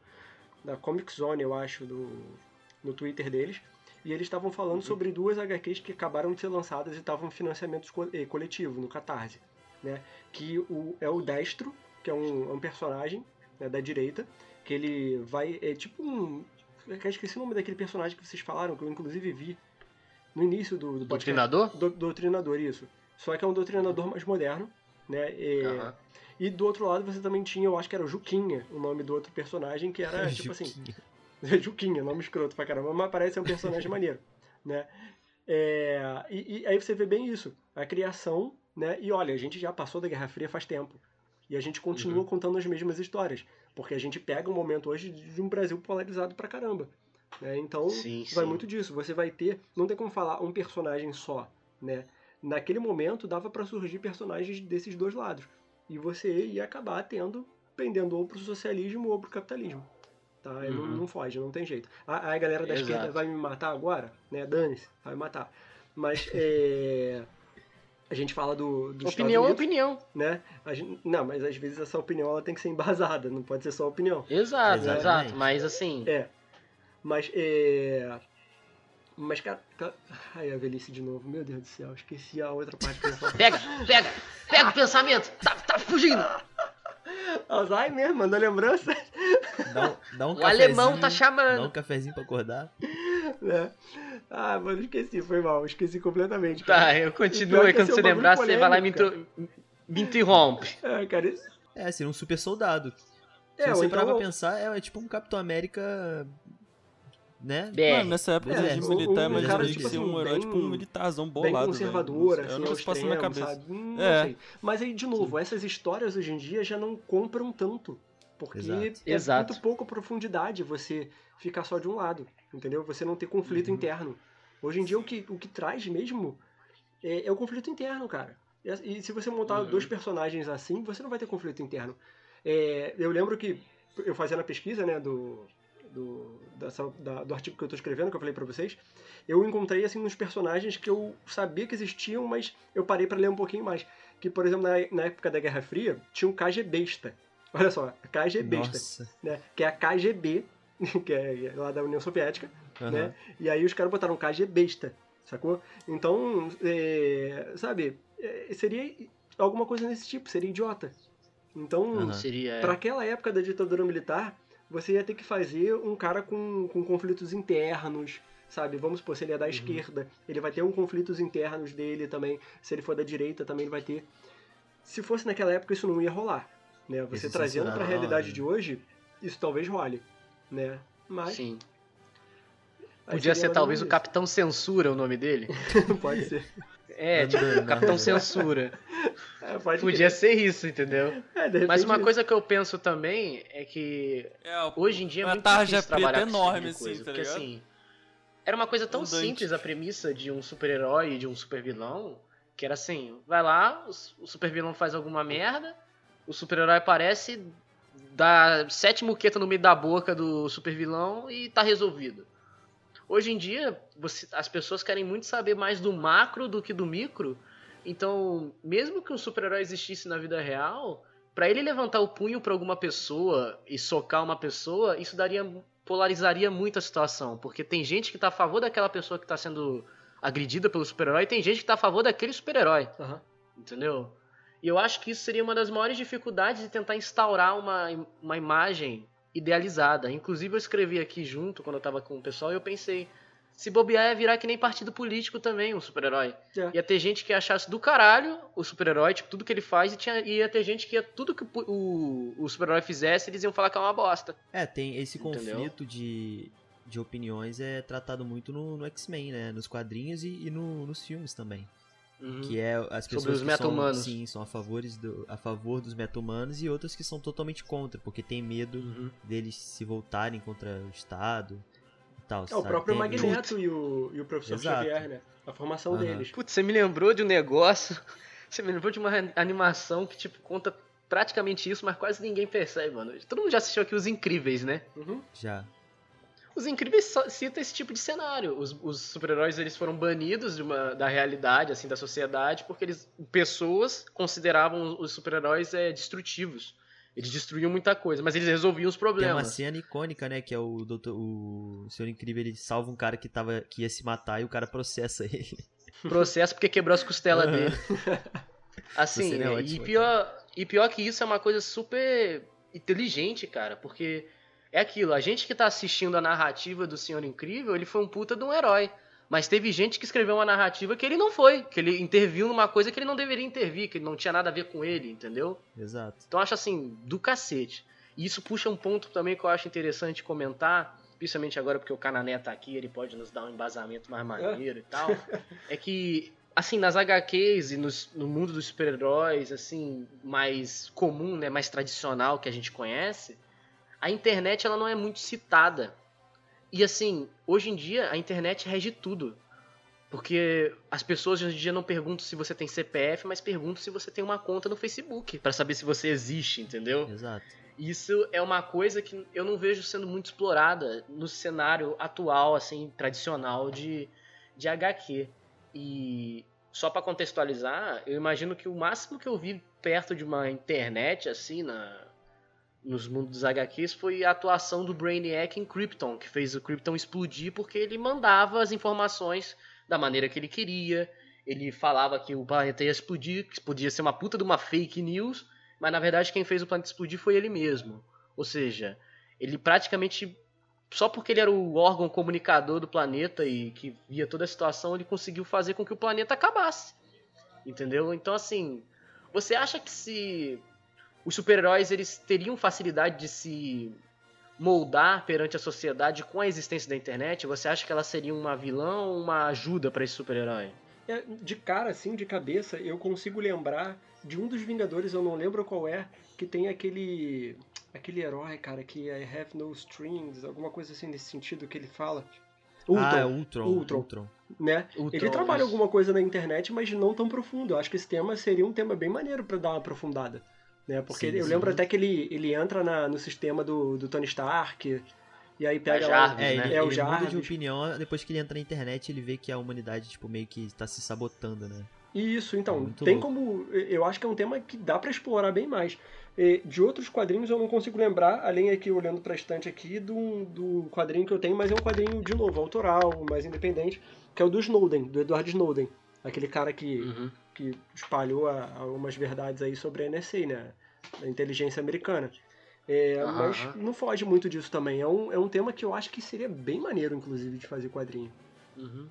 na Comic Zone, eu acho, do, no Twitter deles, e eles estavam falando sobre duas HQs que acabaram de ser lançadas e estavam em financiamento eh, coletivo, no Catarse, né? Que o, é o Destro, que é um, é um personagem né, da direita, que ele vai. É tipo um. Eu esqueci o nome daquele personagem que vocês falaram, que eu inclusive vi no início do, do. Doutrinador? Do, doutrinador, isso. Só que é um doutrinador mais moderno, né? E, e do outro lado você também tinha, eu acho que era o Juquinha, o nome do outro personagem, que era [laughs] tipo assim. Juquinha. [laughs] Juquinha, nome escroto pra caramba, mas parece ser um personagem maneiro, né? É, e, e aí você vê bem isso, a criação, né? E olha, a gente já passou da Guerra Fria faz tempo. E a gente continua Uhum. contando as mesmas histórias. Porque a gente pega um momento hoje de um Brasil polarizado pra caramba. né? Então, Sim, vai sim. muito disso. Você vai ter. Não tem como falar um personagem só, né? Naquele momento dava pra surgir personagens desses dois lados. E você ia acabar tendo, pendendo ou pro socialismo ou pro capitalismo. Tá? Aí Não, Uhum. não foge, não tem jeito. A, a galera da Exato. esquerda vai me matar agora, né? Dane-se, vai me matar. Mas [laughs] é. A gente fala do, dos Opinião é Unidos, opinião. né? A gente- não, mas às vezes essa opinião ela tem que ser embasada, não pode ser só opinião. Exato, Exatamente. exato. Mas assim, É. Mas é. Mas, cara. Ai, a velhice de novo. Meu Deus do céu, esqueci a outra parte que eu ia falar. pega, pega, pega o pensamento. Tá, tá fugindo. Alzheimer, mandou lembrança. Dá um, dá um O alemão tá cafezinho, Dá chamando. um cafezinho pra acordar. né? Ah, mano, esqueci, foi mal, esqueci completamente. Tá, cara. eu Pior continuo aí quando é você lembrar, você vai lá e me, polêmico, intro... me interrompe. [laughs] É, cara, isso... É, seria um super soldado. Se É, ou você então- parar pra pensar, é, é tipo um Capitão América né? Mano, nessa época É, de militar, um imagina cara, que tipo ser assim, um herói, bem- tipo um militarzão bem bolado, conservadora, velho. assim, É um na extremo, cabeça. sabe? Hum, não É. sei. Mas aí, de novo, essas histórias hoje em dia já não compram tanto. Porque Exato. é Exato. muito pouco profundidade você ficar só de um lado, entendeu? Você não ter conflito Uhum. interno. Hoje em dia o que, o que traz mesmo é, é o conflito interno, cara. E, e se você montar Uhum. dois personagens assim, você não vai ter conflito interno. É, eu lembro que eu fazendo a pesquisa, né, do, do, dessa- da- do artigo que eu tô escrevendo, que eu falei pra vocês, eu encontrei, assim, uns personagens que eu sabia que existiam, mas eu parei pra ler um pouquinho mais. Que, por exemplo, na, na época da Guerra Fria, tinha um KGBista. Olha só, KGBista, Nossa. né? Que é a KGB, [laughs] que é lá da União Soviética, Aham. né? E aí os caras botaram KGBista, sacou? Então, é, sabe, é, seria alguma coisa nesse tipo, seria idiota. Então, Aham. Seria. Pra aquela época da ditadura militar, você ia ter que fazer um cara com, com conflitos internos, sabe? Vamos supor, se ele é da esquerda, ele vai ter um conflitos internos dele também. Se ele for da direita, também ele vai ter. Se fosse naquela época, isso não ia rolar, né? Você Esse trazendo pra censurar, realidade né? de hoje, isso talvez role, né? Mas Sim. Podia ser talvez o Capitão Censura o nome dele. [laughs] Pode ser. É, tipo, na Capitão. Censura. É, pode Podia ser isso, entendeu? É, Mas uma repente- coisa que eu penso também é que É, hoje em dia é Uma muito tarja difícil trabalhar com esse tipo enorme, de assim, coisa, tá porque ligado? assim, era uma coisa tão Andante. simples a premissa de um super-herói e de um super-vilão, que era assim, vai lá, o, o super-vilão faz alguma merda, o super-herói aparece, dá sete muquetas no meio da boca do super-vilão e tá resolvido. Hoje em dia, você- as pessoas querem muito saber mais do macro do que do micro, então, mesmo que um super-herói existisse na vida real, Pra ele levantar o punho pra alguma pessoa e socar uma pessoa, isso daria polarizaria muito a situação, porque tem gente que tá a favor daquela pessoa que tá sendo agredida pelo super-herói e tem gente que tá a favor daquele super-herói, Aham. entendeu? E eu acho que isso seria uma das maiores dificuldades de tentar instaurar uma, uma imagem idealizada. Inclusive eu escrevi aqui junto quando eu tava com o pessoal e eu pensei, se bobear ia virar que nem partido político também, um super-herói. É. Ia ter gente que achasse do caralho o super-herói, tipo, tudo que ele faz, e tinha, ia ter gente que ia, tudo que o, o, o super-herói fizesse, eles iam falar que é uma bosta. É, tem esse Entendeu? conflito de, de opiniões é tratado muito no, no X-Men, né? Nos quadrinhos e, e no- nos filmes também. Que é as pessoas Uhum. os que meta-humanos. são, sim, são a, favores do, a favor dos meta-humanos e outras que são totalmente contra, porque tem medo Uhum. deles se voltarem contra o Estado e tal. É, o sabe? próprio Tem- Magneto e o, e o Professor Exato. Xavier, né? A formação Aham. deles. Putz, você me lembrou de um negócio. [laughs] Você me lembrou de uma animação que, tipo, conta praticamente isso, mas quase ninguém percebe, mano. Todo mundo já assistiu aqui Os Incríveis, né? Uhum. Já. Os Incríveis cita esse tipo de cenário. Os, os super-heróis eles foram banidos uma, da realidade, assim, da sociedade, porque eles, pessoas consideravam os super-heróis é, destrutivos. Eles destruíam muita coisa, mas eles resolviam os Tem uma problemas. cena icônica, né? Que é o doutor, o Senhor Incrível, ele salva um cara que, tava, que ia se matar e o cara processa [laughs] ele. processo porque quebrou as costelas dele. [laughs] Assim, é né, e, pior, e pior que isso é uma coisa super inteligente, cara, porque é aquilo, a gente que tá assistindo a narrativa do Senhor Incrível, ele foi um puta de um herói. Mas teve gente que escreveu uma narrativa que ele não foi, que ele interviu numa coisa que ele não deveria intervir, que não tinha nada a ver com ele, entendeu? Exato. Então eu acho assim, do cacete. E isso puxa um ponto também que eu acho interessante comentar, principalmente agora porque o Canané tá aqui, ele pode nos dar um embasamento mais maneiro e tal. [laughs] É que, assim, nas HQs e nos- no mundo dos super-heróis, assim, mais comum, né, mais tradicional que a gente conhece, a internet ela não é muito citada. E assim, hoje em dia a internet rege tudo. Porque as pessoas hoje em dia não perguntam se você tem CPF, mas perguntam se você tem uma conta no Facebook, Pra saber se você existe, entendeu? Exato. Isso é uma coisa que eu não vejo sendo muito explorada no cenário atual, assim, tradicional de, de HQ. E só pra contextualizar, eu imagino que o máximo que eu vi perto de uma internet, assim, na, nos mundos dos HQs, foi a atuação do Brainiac em Krypton, que fez o Krypton explodir porque ele mandava as informações da maneira que ele queria. Ele falava que o planeta ia explodir, que podia ser uma puta de uma fake news, mas na verdade quem fez o planeta explodir foi ele mesmo. Ou seja, ele praticamente só porque ele era o órgão comunicador do planeta e que via toda a situação, ele conseguiu fazer com que o planeta acabasse. Entendeu? Então assim, você acha que se os super-heróis eles teriam facilidade de se moldar perante a sociedade com a existência da internet? Você acha que ela seria uma vilã ou uma ajuda para esse super-herói? É, de cara, assim, de cabeça, eu consigo lembrar de um dos Vingadores, eu não lembro qual é, que tem aquele. aquele herói, cara, que é Have No Strings, alguma coisa assim nesse sentido que ele fala. ah, é Ultron. Ultron. Ultron. Né? Ultron, ele trabalha isso. alguma coisa na internet, mas não tão profundo. Eu acho que esse tema seria um tema bem maneiro pra dar uma aprofundada. Né? Porque Sim, eu sim. lembro até que ele, ele entra na- no sistema do, do Tony Stark, e aí pega É lá. Jarvis, É, ele, né? É, o ele muda de Jarvis. opinião depois que ele entra na internet ele vê que a humanidade, tipo, meio que tá se sabotando, né? Isso, então, Muito tem louco. como. Eu acho que é um tema que dá pra explorar bem mais. De outros quadrinhos eu não consigo lembrar, além aqui, olhando pra estante aqui, do, do quadrinho que eu tenho, mas é um quadrinho, de novo, autoral, mais independente, que é o do Snowden, do Edward Snowden. Aquele cara que, Uhum. Que espalhou a- algumas verdades aí sobre a NSA, né? A inteligência americana. É, Aham, mas não foge muito disso também. É um, é um tema que eu acho que seria bem maneiro, inclusive, de fazer quadrinho. Uhum.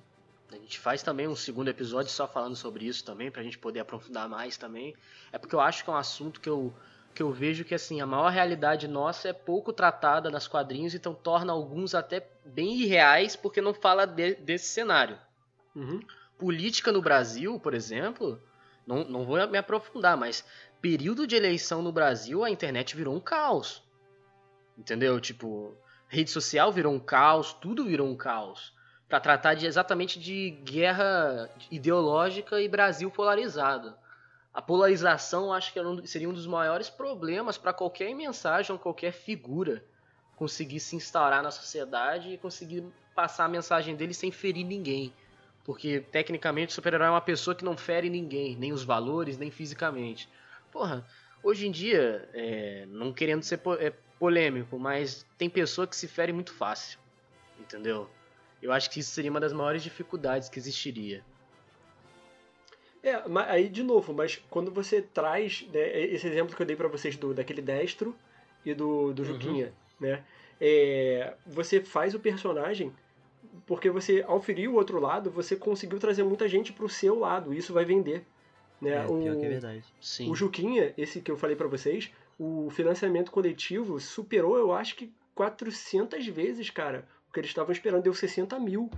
A gente faz também um segundo episódio só falando sobre isso também, pra gente poder aprofundar mais também. É porque eu acho que é um assunto que eu, que eu vejo que assim, a maior realidade nossa é pouco tratada nas quadrinhos, então torna alguns até bem irreais porque não fala de- desse cenário. Uhum. Política no Brasil, por exemplo, não, não vou me aprofundar, mas período de eleição no Brasil, a internet virou um caos. Entendeu? Tipo, rede social virou um caos, tudo virou um caos. Pra tratar de, exatamente de guerra ideológica e Brasil polarizado. A polarização acho que seria um dos maiores problemas para qualquer mensagem ou qualquer figura conseguir se instaurar na sociedade e conseguir passar a mensagem dele sem ferir ninguém. Porque, tecnicamente, o super-herói é uma pessoa que não fere ninguém, nem os valores, nem fisicamente. Porra, hoje em dia, é, não querendo ser po- é, polêmico, mas tem pessoa que se fere muito fácil. Entendeu? Eu acho que isso seria uma das maiores dificuldades que existiria. É, mas aí de novo, mas quando você traz né, esse exemplo que eu dei pra vocês do daquele destro e do, do Uhum. Juquinha, né? é, você faz o personagem porque você ao ferir o outro lado, você conseguiu trazer muita gente pro seu lado, e isso vai vender, né? É, o, pior que é verdade. Sim. o Juquinha, esse que eu falei pra vocês, o financiamento coletivo superou, eu acho que 400 vezes, cara. O que eles estavam esperando deu 60 mil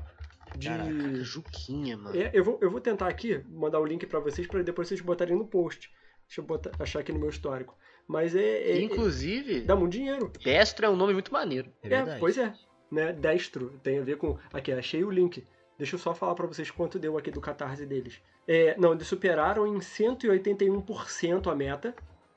de, Caraca, Juquinha, mano. é, eu, vou, eu vou tentar aqui mandar o link pra vocês para depois vocês botarem no post. Deixa eu botar, achar aqui no meu histórico. Mas é. é- Inclusive, é- dá muito dinheiro. Destro é um nome muito maneiro. É verdade. pois é. Né? Destro. Tem a ver com. Aqui, achei o link. Deixa eu só falar pra vocês quanto deu aqui do catarse deles. É, não, eles superaram em 181% a meta,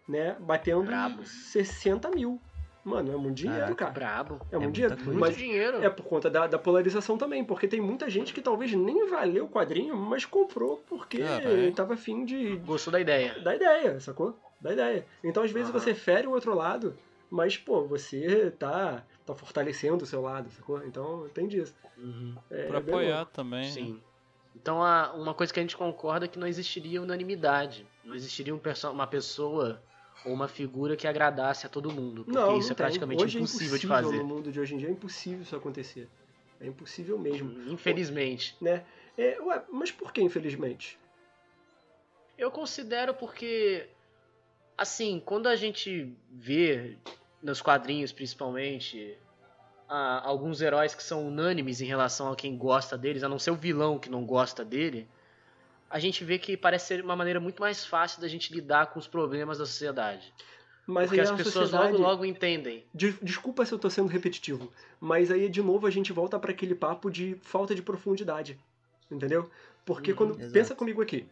né? Batendo Brabo. 60 mil. Mano, é muito dinheiro, Caraca. cara. Brabo. É, É muito muita dinheiro. coisa. Mas dinheiro. é por conta da, da polarização também, porque tem muita gente que talvez nem valeu o quadrinho, mas comprou porque Caralho. tava afim de, Gostou da ideia. da ideia, sacou? Da ideia. Então, às vezes, Aham. você fere o outro lado, mas, pô, você tá, tá fortalecendo o seu lado, sacou? Então, tem disso. Uhum. É, Pra é apoiar louco. também. né? Sim. Então, a- uma coisa que a gente concorda é que não existiria unanimidade. Não existiria um perso- uma pessoa ou uma figura que agradasse a todo mundo. Porque Não, isso não é praticamente. Hoje impossível, é de impossível fazer. No mundo de hoje em dia é impossível isso acontecer. É impossível mesmo. Infelizmente. Né? É, ué, mas por que, infelizmente? Eu considero porque, assim, quando a gente vê nos quadrinhos principalmente a- alguns heróis que são unânimes em relação a quem gosta deles, a não ser o vilão que não gosta dele, a gente vê que parece ser uma maneira muito mais fácil da gente lidar com os problemas da sociedade. Mas Porque aí as pessoas sociedade... logo, logo entendem. De- Desculpa se eu tô sendo repetitivo, mas aí de novo a gente volta para aquele papo de falta de profundidade, entendeu? Porque Uhum, quando exato. pensa comigo aqui,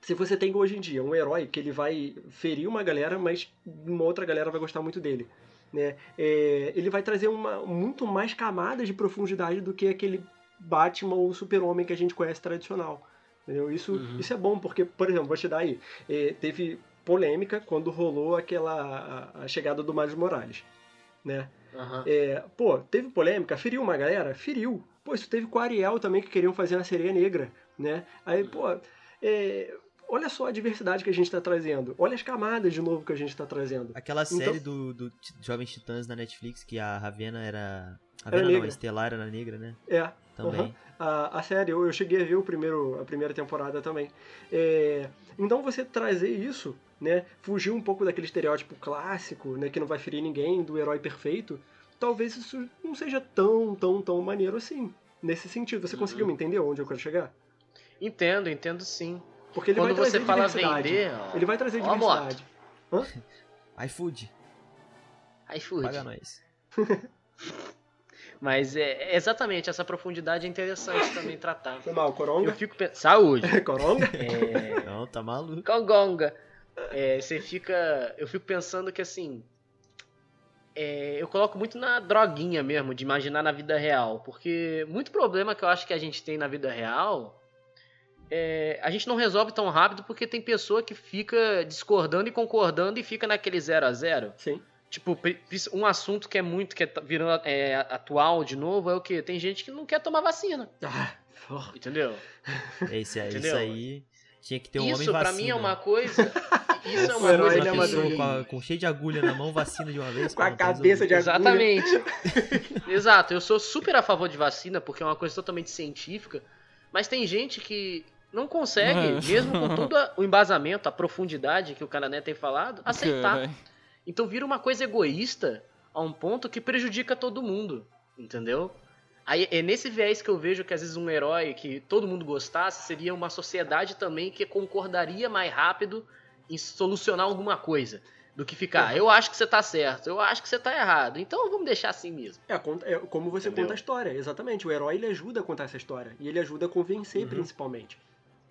se você tem hoje em dia um herói que ele vai ferir uma galera, mas uma outra galera vai gostar muito dele, né? É, ele vai trazer uma muito mais camadas de profundidade do que aquele Batman ou Super-Homem que a gente conhece tradicional. Entendeu? Isso, Uhum. isso é bom, porque, por exemplo, vou te dar aí, é, teve polêmica quando rolou aquela a, a chegada do Miles Morales, né? Aham. É, pô, teve polêmica, feriu uma galera? Feriu. Pô, isso teve com a Ariel também, que queriam fazer uma sereia negra, né? Aí, pô, é, olha só a diversidade que a gente está trazendo. Olha as camadas de novo que a gente está trazendo. Aquela Então- série do, do Jovens Titãs na Netflix, que a Ravena era. Era Ravena não, negra. a Estelar era negra, né? É, Também. Aham. a, a série, eu, eu cheguei a ver o primeiro, a primeira temporada também. É, então você trazer isso, né, fugir um pouco daquele estereótipo clássico, né, que não vai ferir ninguém, do herói perfeito, talvez isso não seja tão, tão, tão maneiro assim. Nesse sentido, você Uhum. conseguiu me entender onde eu quero chegar? Entendo, entendo sim. Porque ele Quando vai trazer você fala diversidade. vender, ó, Ele vai trazer ó diversidade. [laughs] iFood, iFood. paga nós. [laughs] Mas é, é exatamente, essa profundidade é interessante também tratar. Foi mal, Eu Coronga? fico pensando. Saúde! [laughs] Coronga? É. Não, tá maluco. Congonga. É, você fica. Eu fico pensando que assim. é, eu coloco muito na droguinha mesmo, de imaginar na vida real. Porque muito problema que eu acho que a gente tem na vida real. É, a gente não resolve tão rápido porque tem pessoa que fica discordando e concordando e fica naquele zero a zero. Sim. Tipo, um assunto que é muito, que é virando é, atual de novo, é o que? Tem gente que não quer tomar vacina, Ah, porra. entendeu? [laughs] Esse aí, isso Entendeu? aí tinha que ter um homem isso pra vacina. mim é uma coisa. [laughs] Isso é uma coisa que- pessoa com, a- com cheio de agulha na mão, vacina de uma vez. Com a cabeça de agulha. Exatamente. [laughs] Exato, eu sou super a favor de vacina, porque é uma coisa totalmente científica, mas tem gente que não consegue, É. mesmo com [laughs] todo o embasamento, a profundidade que o Canané tem falado, aceitar. Então vira uma coisa egoísta a um ponto que prejudica todo mundo, entendeu? Aí é nesse viés que eu vejo que às vezes um herói que todo mundo gostasse seria uma sociedade também que concordaria mais rápido em solucionar alguma coisa. Do que ficar, eu acho que você tá certo, eu acho que você tá errado, então vamos deixar assim mesmo. É, é como você Entendeu? conta a história, exatamente. O herói ele ajuda a contar essa história. E ele ajuda a convencer, Uhum. principalmente.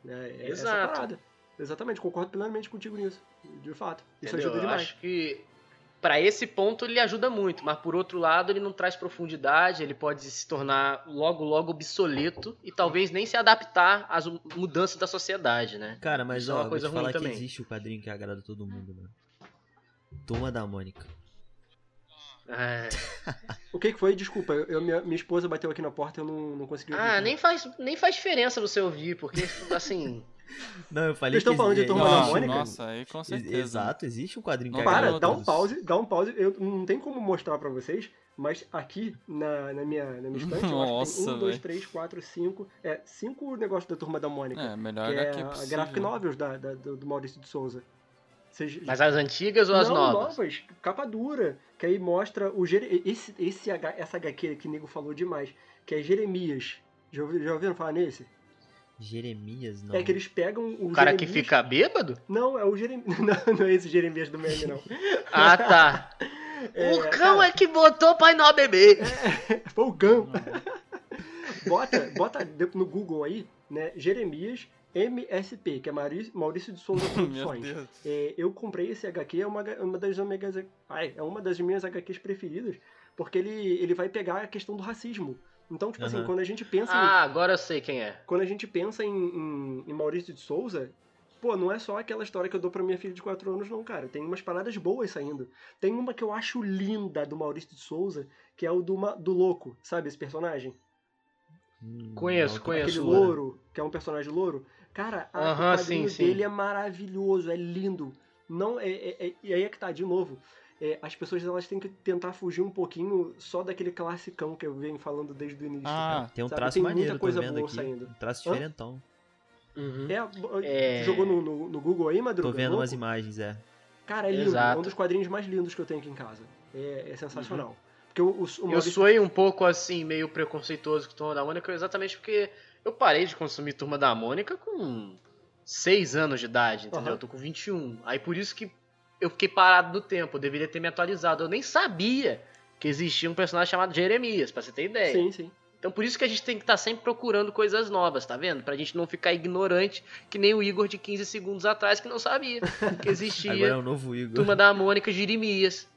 É, é essa Exato. parada. Exatamente, concordo plenamente contigo nisso. De fato. Isso Entendeu? ajuda Eu demais. acho que pra esse ponto ele ajuda muito, mas por outro lado ele não traz profundidade, ele pode se tornar logo logo obsoleto e talvez nem se adaptar às mudanças da sociedade, né? Cara, mas Isso é ó, uma vou coisa te ruim falar que também. existe o quadrinho que agrada todo mundo, mano. Turma da Mônica. É. [laughs] O que, que foi? Desculpa, eu, minha, minha esposa bateu aqui na porta e eu não, não consegui ouvir. Ah, nem faz, nem faz diferença você ouvir, porque assim. [laughs] Não, eu falei Vocês estão que falando de Turma da Mônica? Nossa, aí com certeza. Exato, existe um quadrinho que Não, agrada Para, dá um pause, dá um pause. Eu não tem como mostrar pra vocês, mas aqui na, na minha, na minha estante, eu acho que tem um, dois, velho. três, quatro, cinco. É, cinco negócios da turma da Mônica. É, melhor que é HQ a possível. graphic novels da, da- do, do Maurício de Souza. Vocês, Mas as antigas ou as não, novas? capa dura, que aí mostra o Jere... esse, esse H- essa HQ que o nego falou demais, que é Jeremias. Já, ouvi- já ouviram falar nesse? Jeremias, não. É que eles pegam o, O cara que Jeremias- fica bêbado? Não, é o Jeremias. [laughs] Não, não é esse Jeremias do meme, não. Ah, tá. [laughs] É, o cão cara, é que botou pra não beber. Foi o Cão. [laughs] bota, bota no Google aí, né? Jeremias MSP, que é Maurício, de Souza [laughs] Produções. É, eu comprei esse HQ, é uma, é uma das amigas, ai, é uma das minhas HQs preferidas, porque ele, ele vai pegar a questão do racismo. Então, tipo assim, Aham. quando a gente pensa em, Ah, agora eu sei quem é. quando a gente pensa em, em- em Maurício de Souza, pô, não é só aquela história que eu dou pra minha filha de 4 anos, não, cara. Tem umas paradas boas saindo. Tem uma que eu acho linda do Maurício de Souza, que é o do, Ma- do Louco, sabe esse personagem? Hum, Conheço, conheço. Aquele louro, que é um personagem louro. Cara, a, o quadrinho sim, sim. dele é maravilhoso, é lindo. Não, é, é- é- e aí é que tá, de novo. é, as pessoas elas têm que tentar fugir um pouquinho só daquele classicão que eu venho falando desde o início. Ah, cara. Tem um Sabe? traço Tem maneiro, muita coisa vendo boa aqui. saindo. Um traço diferentão. Uhum. É, É. Jogou no, no- no Google aí, Madruga? Tô vendo Louco? umas imagens, é. Cara, é lindo. É Exato. um dos quadrinhos mais lindos que eu tenho aqui em casa. É, é sensacional. Porque o, o, o Eu Maurício- um pouco assim, meio preconceituoso com Turma da Mônica, exatamente porque eu parei de consumir Turma da Mônica com 6 anos de idade, entendeu? Aham. Eu tô com 21. Aí por isso que eu fiquei parado no tempo, eu deveria ter me atualizado. Eu nem sabia que existia um personagem chamado Jeremias, pra você ter ideia. Sim, sim. Então por isso que a gente tem que estar sempre procurando coisas novas, tá vendo? Pra gente não ficar ignorante, que nem o Igor de 15 segundos atrás que não sabia que [laughs] existia Agora é o novo Igor. Turma da Mônica Jeremias.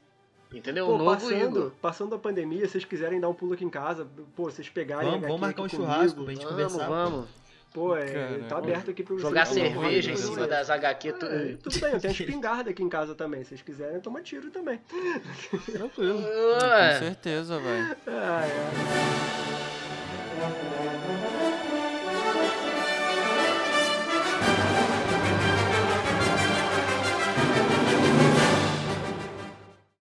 Entendeu? Pô, o novo passando, Igor. passando a pandemia, se vocês quiserem dar um pulo aqui em casa, pô, vocês pegarem Vamos, vamos marcar um churrasco comigo, pra gente Vamos, conversar. vamos. Pô, é, Cara, tá aberto aqui vocês. Jogar cerveja em cima das HQ. É, tu- tudo bem, eu tenho [laughs] espingarda aqui em casa também. Se vocês quiserem, toma tiro também. Tranquilo. Com certeza, velho. Ah, é.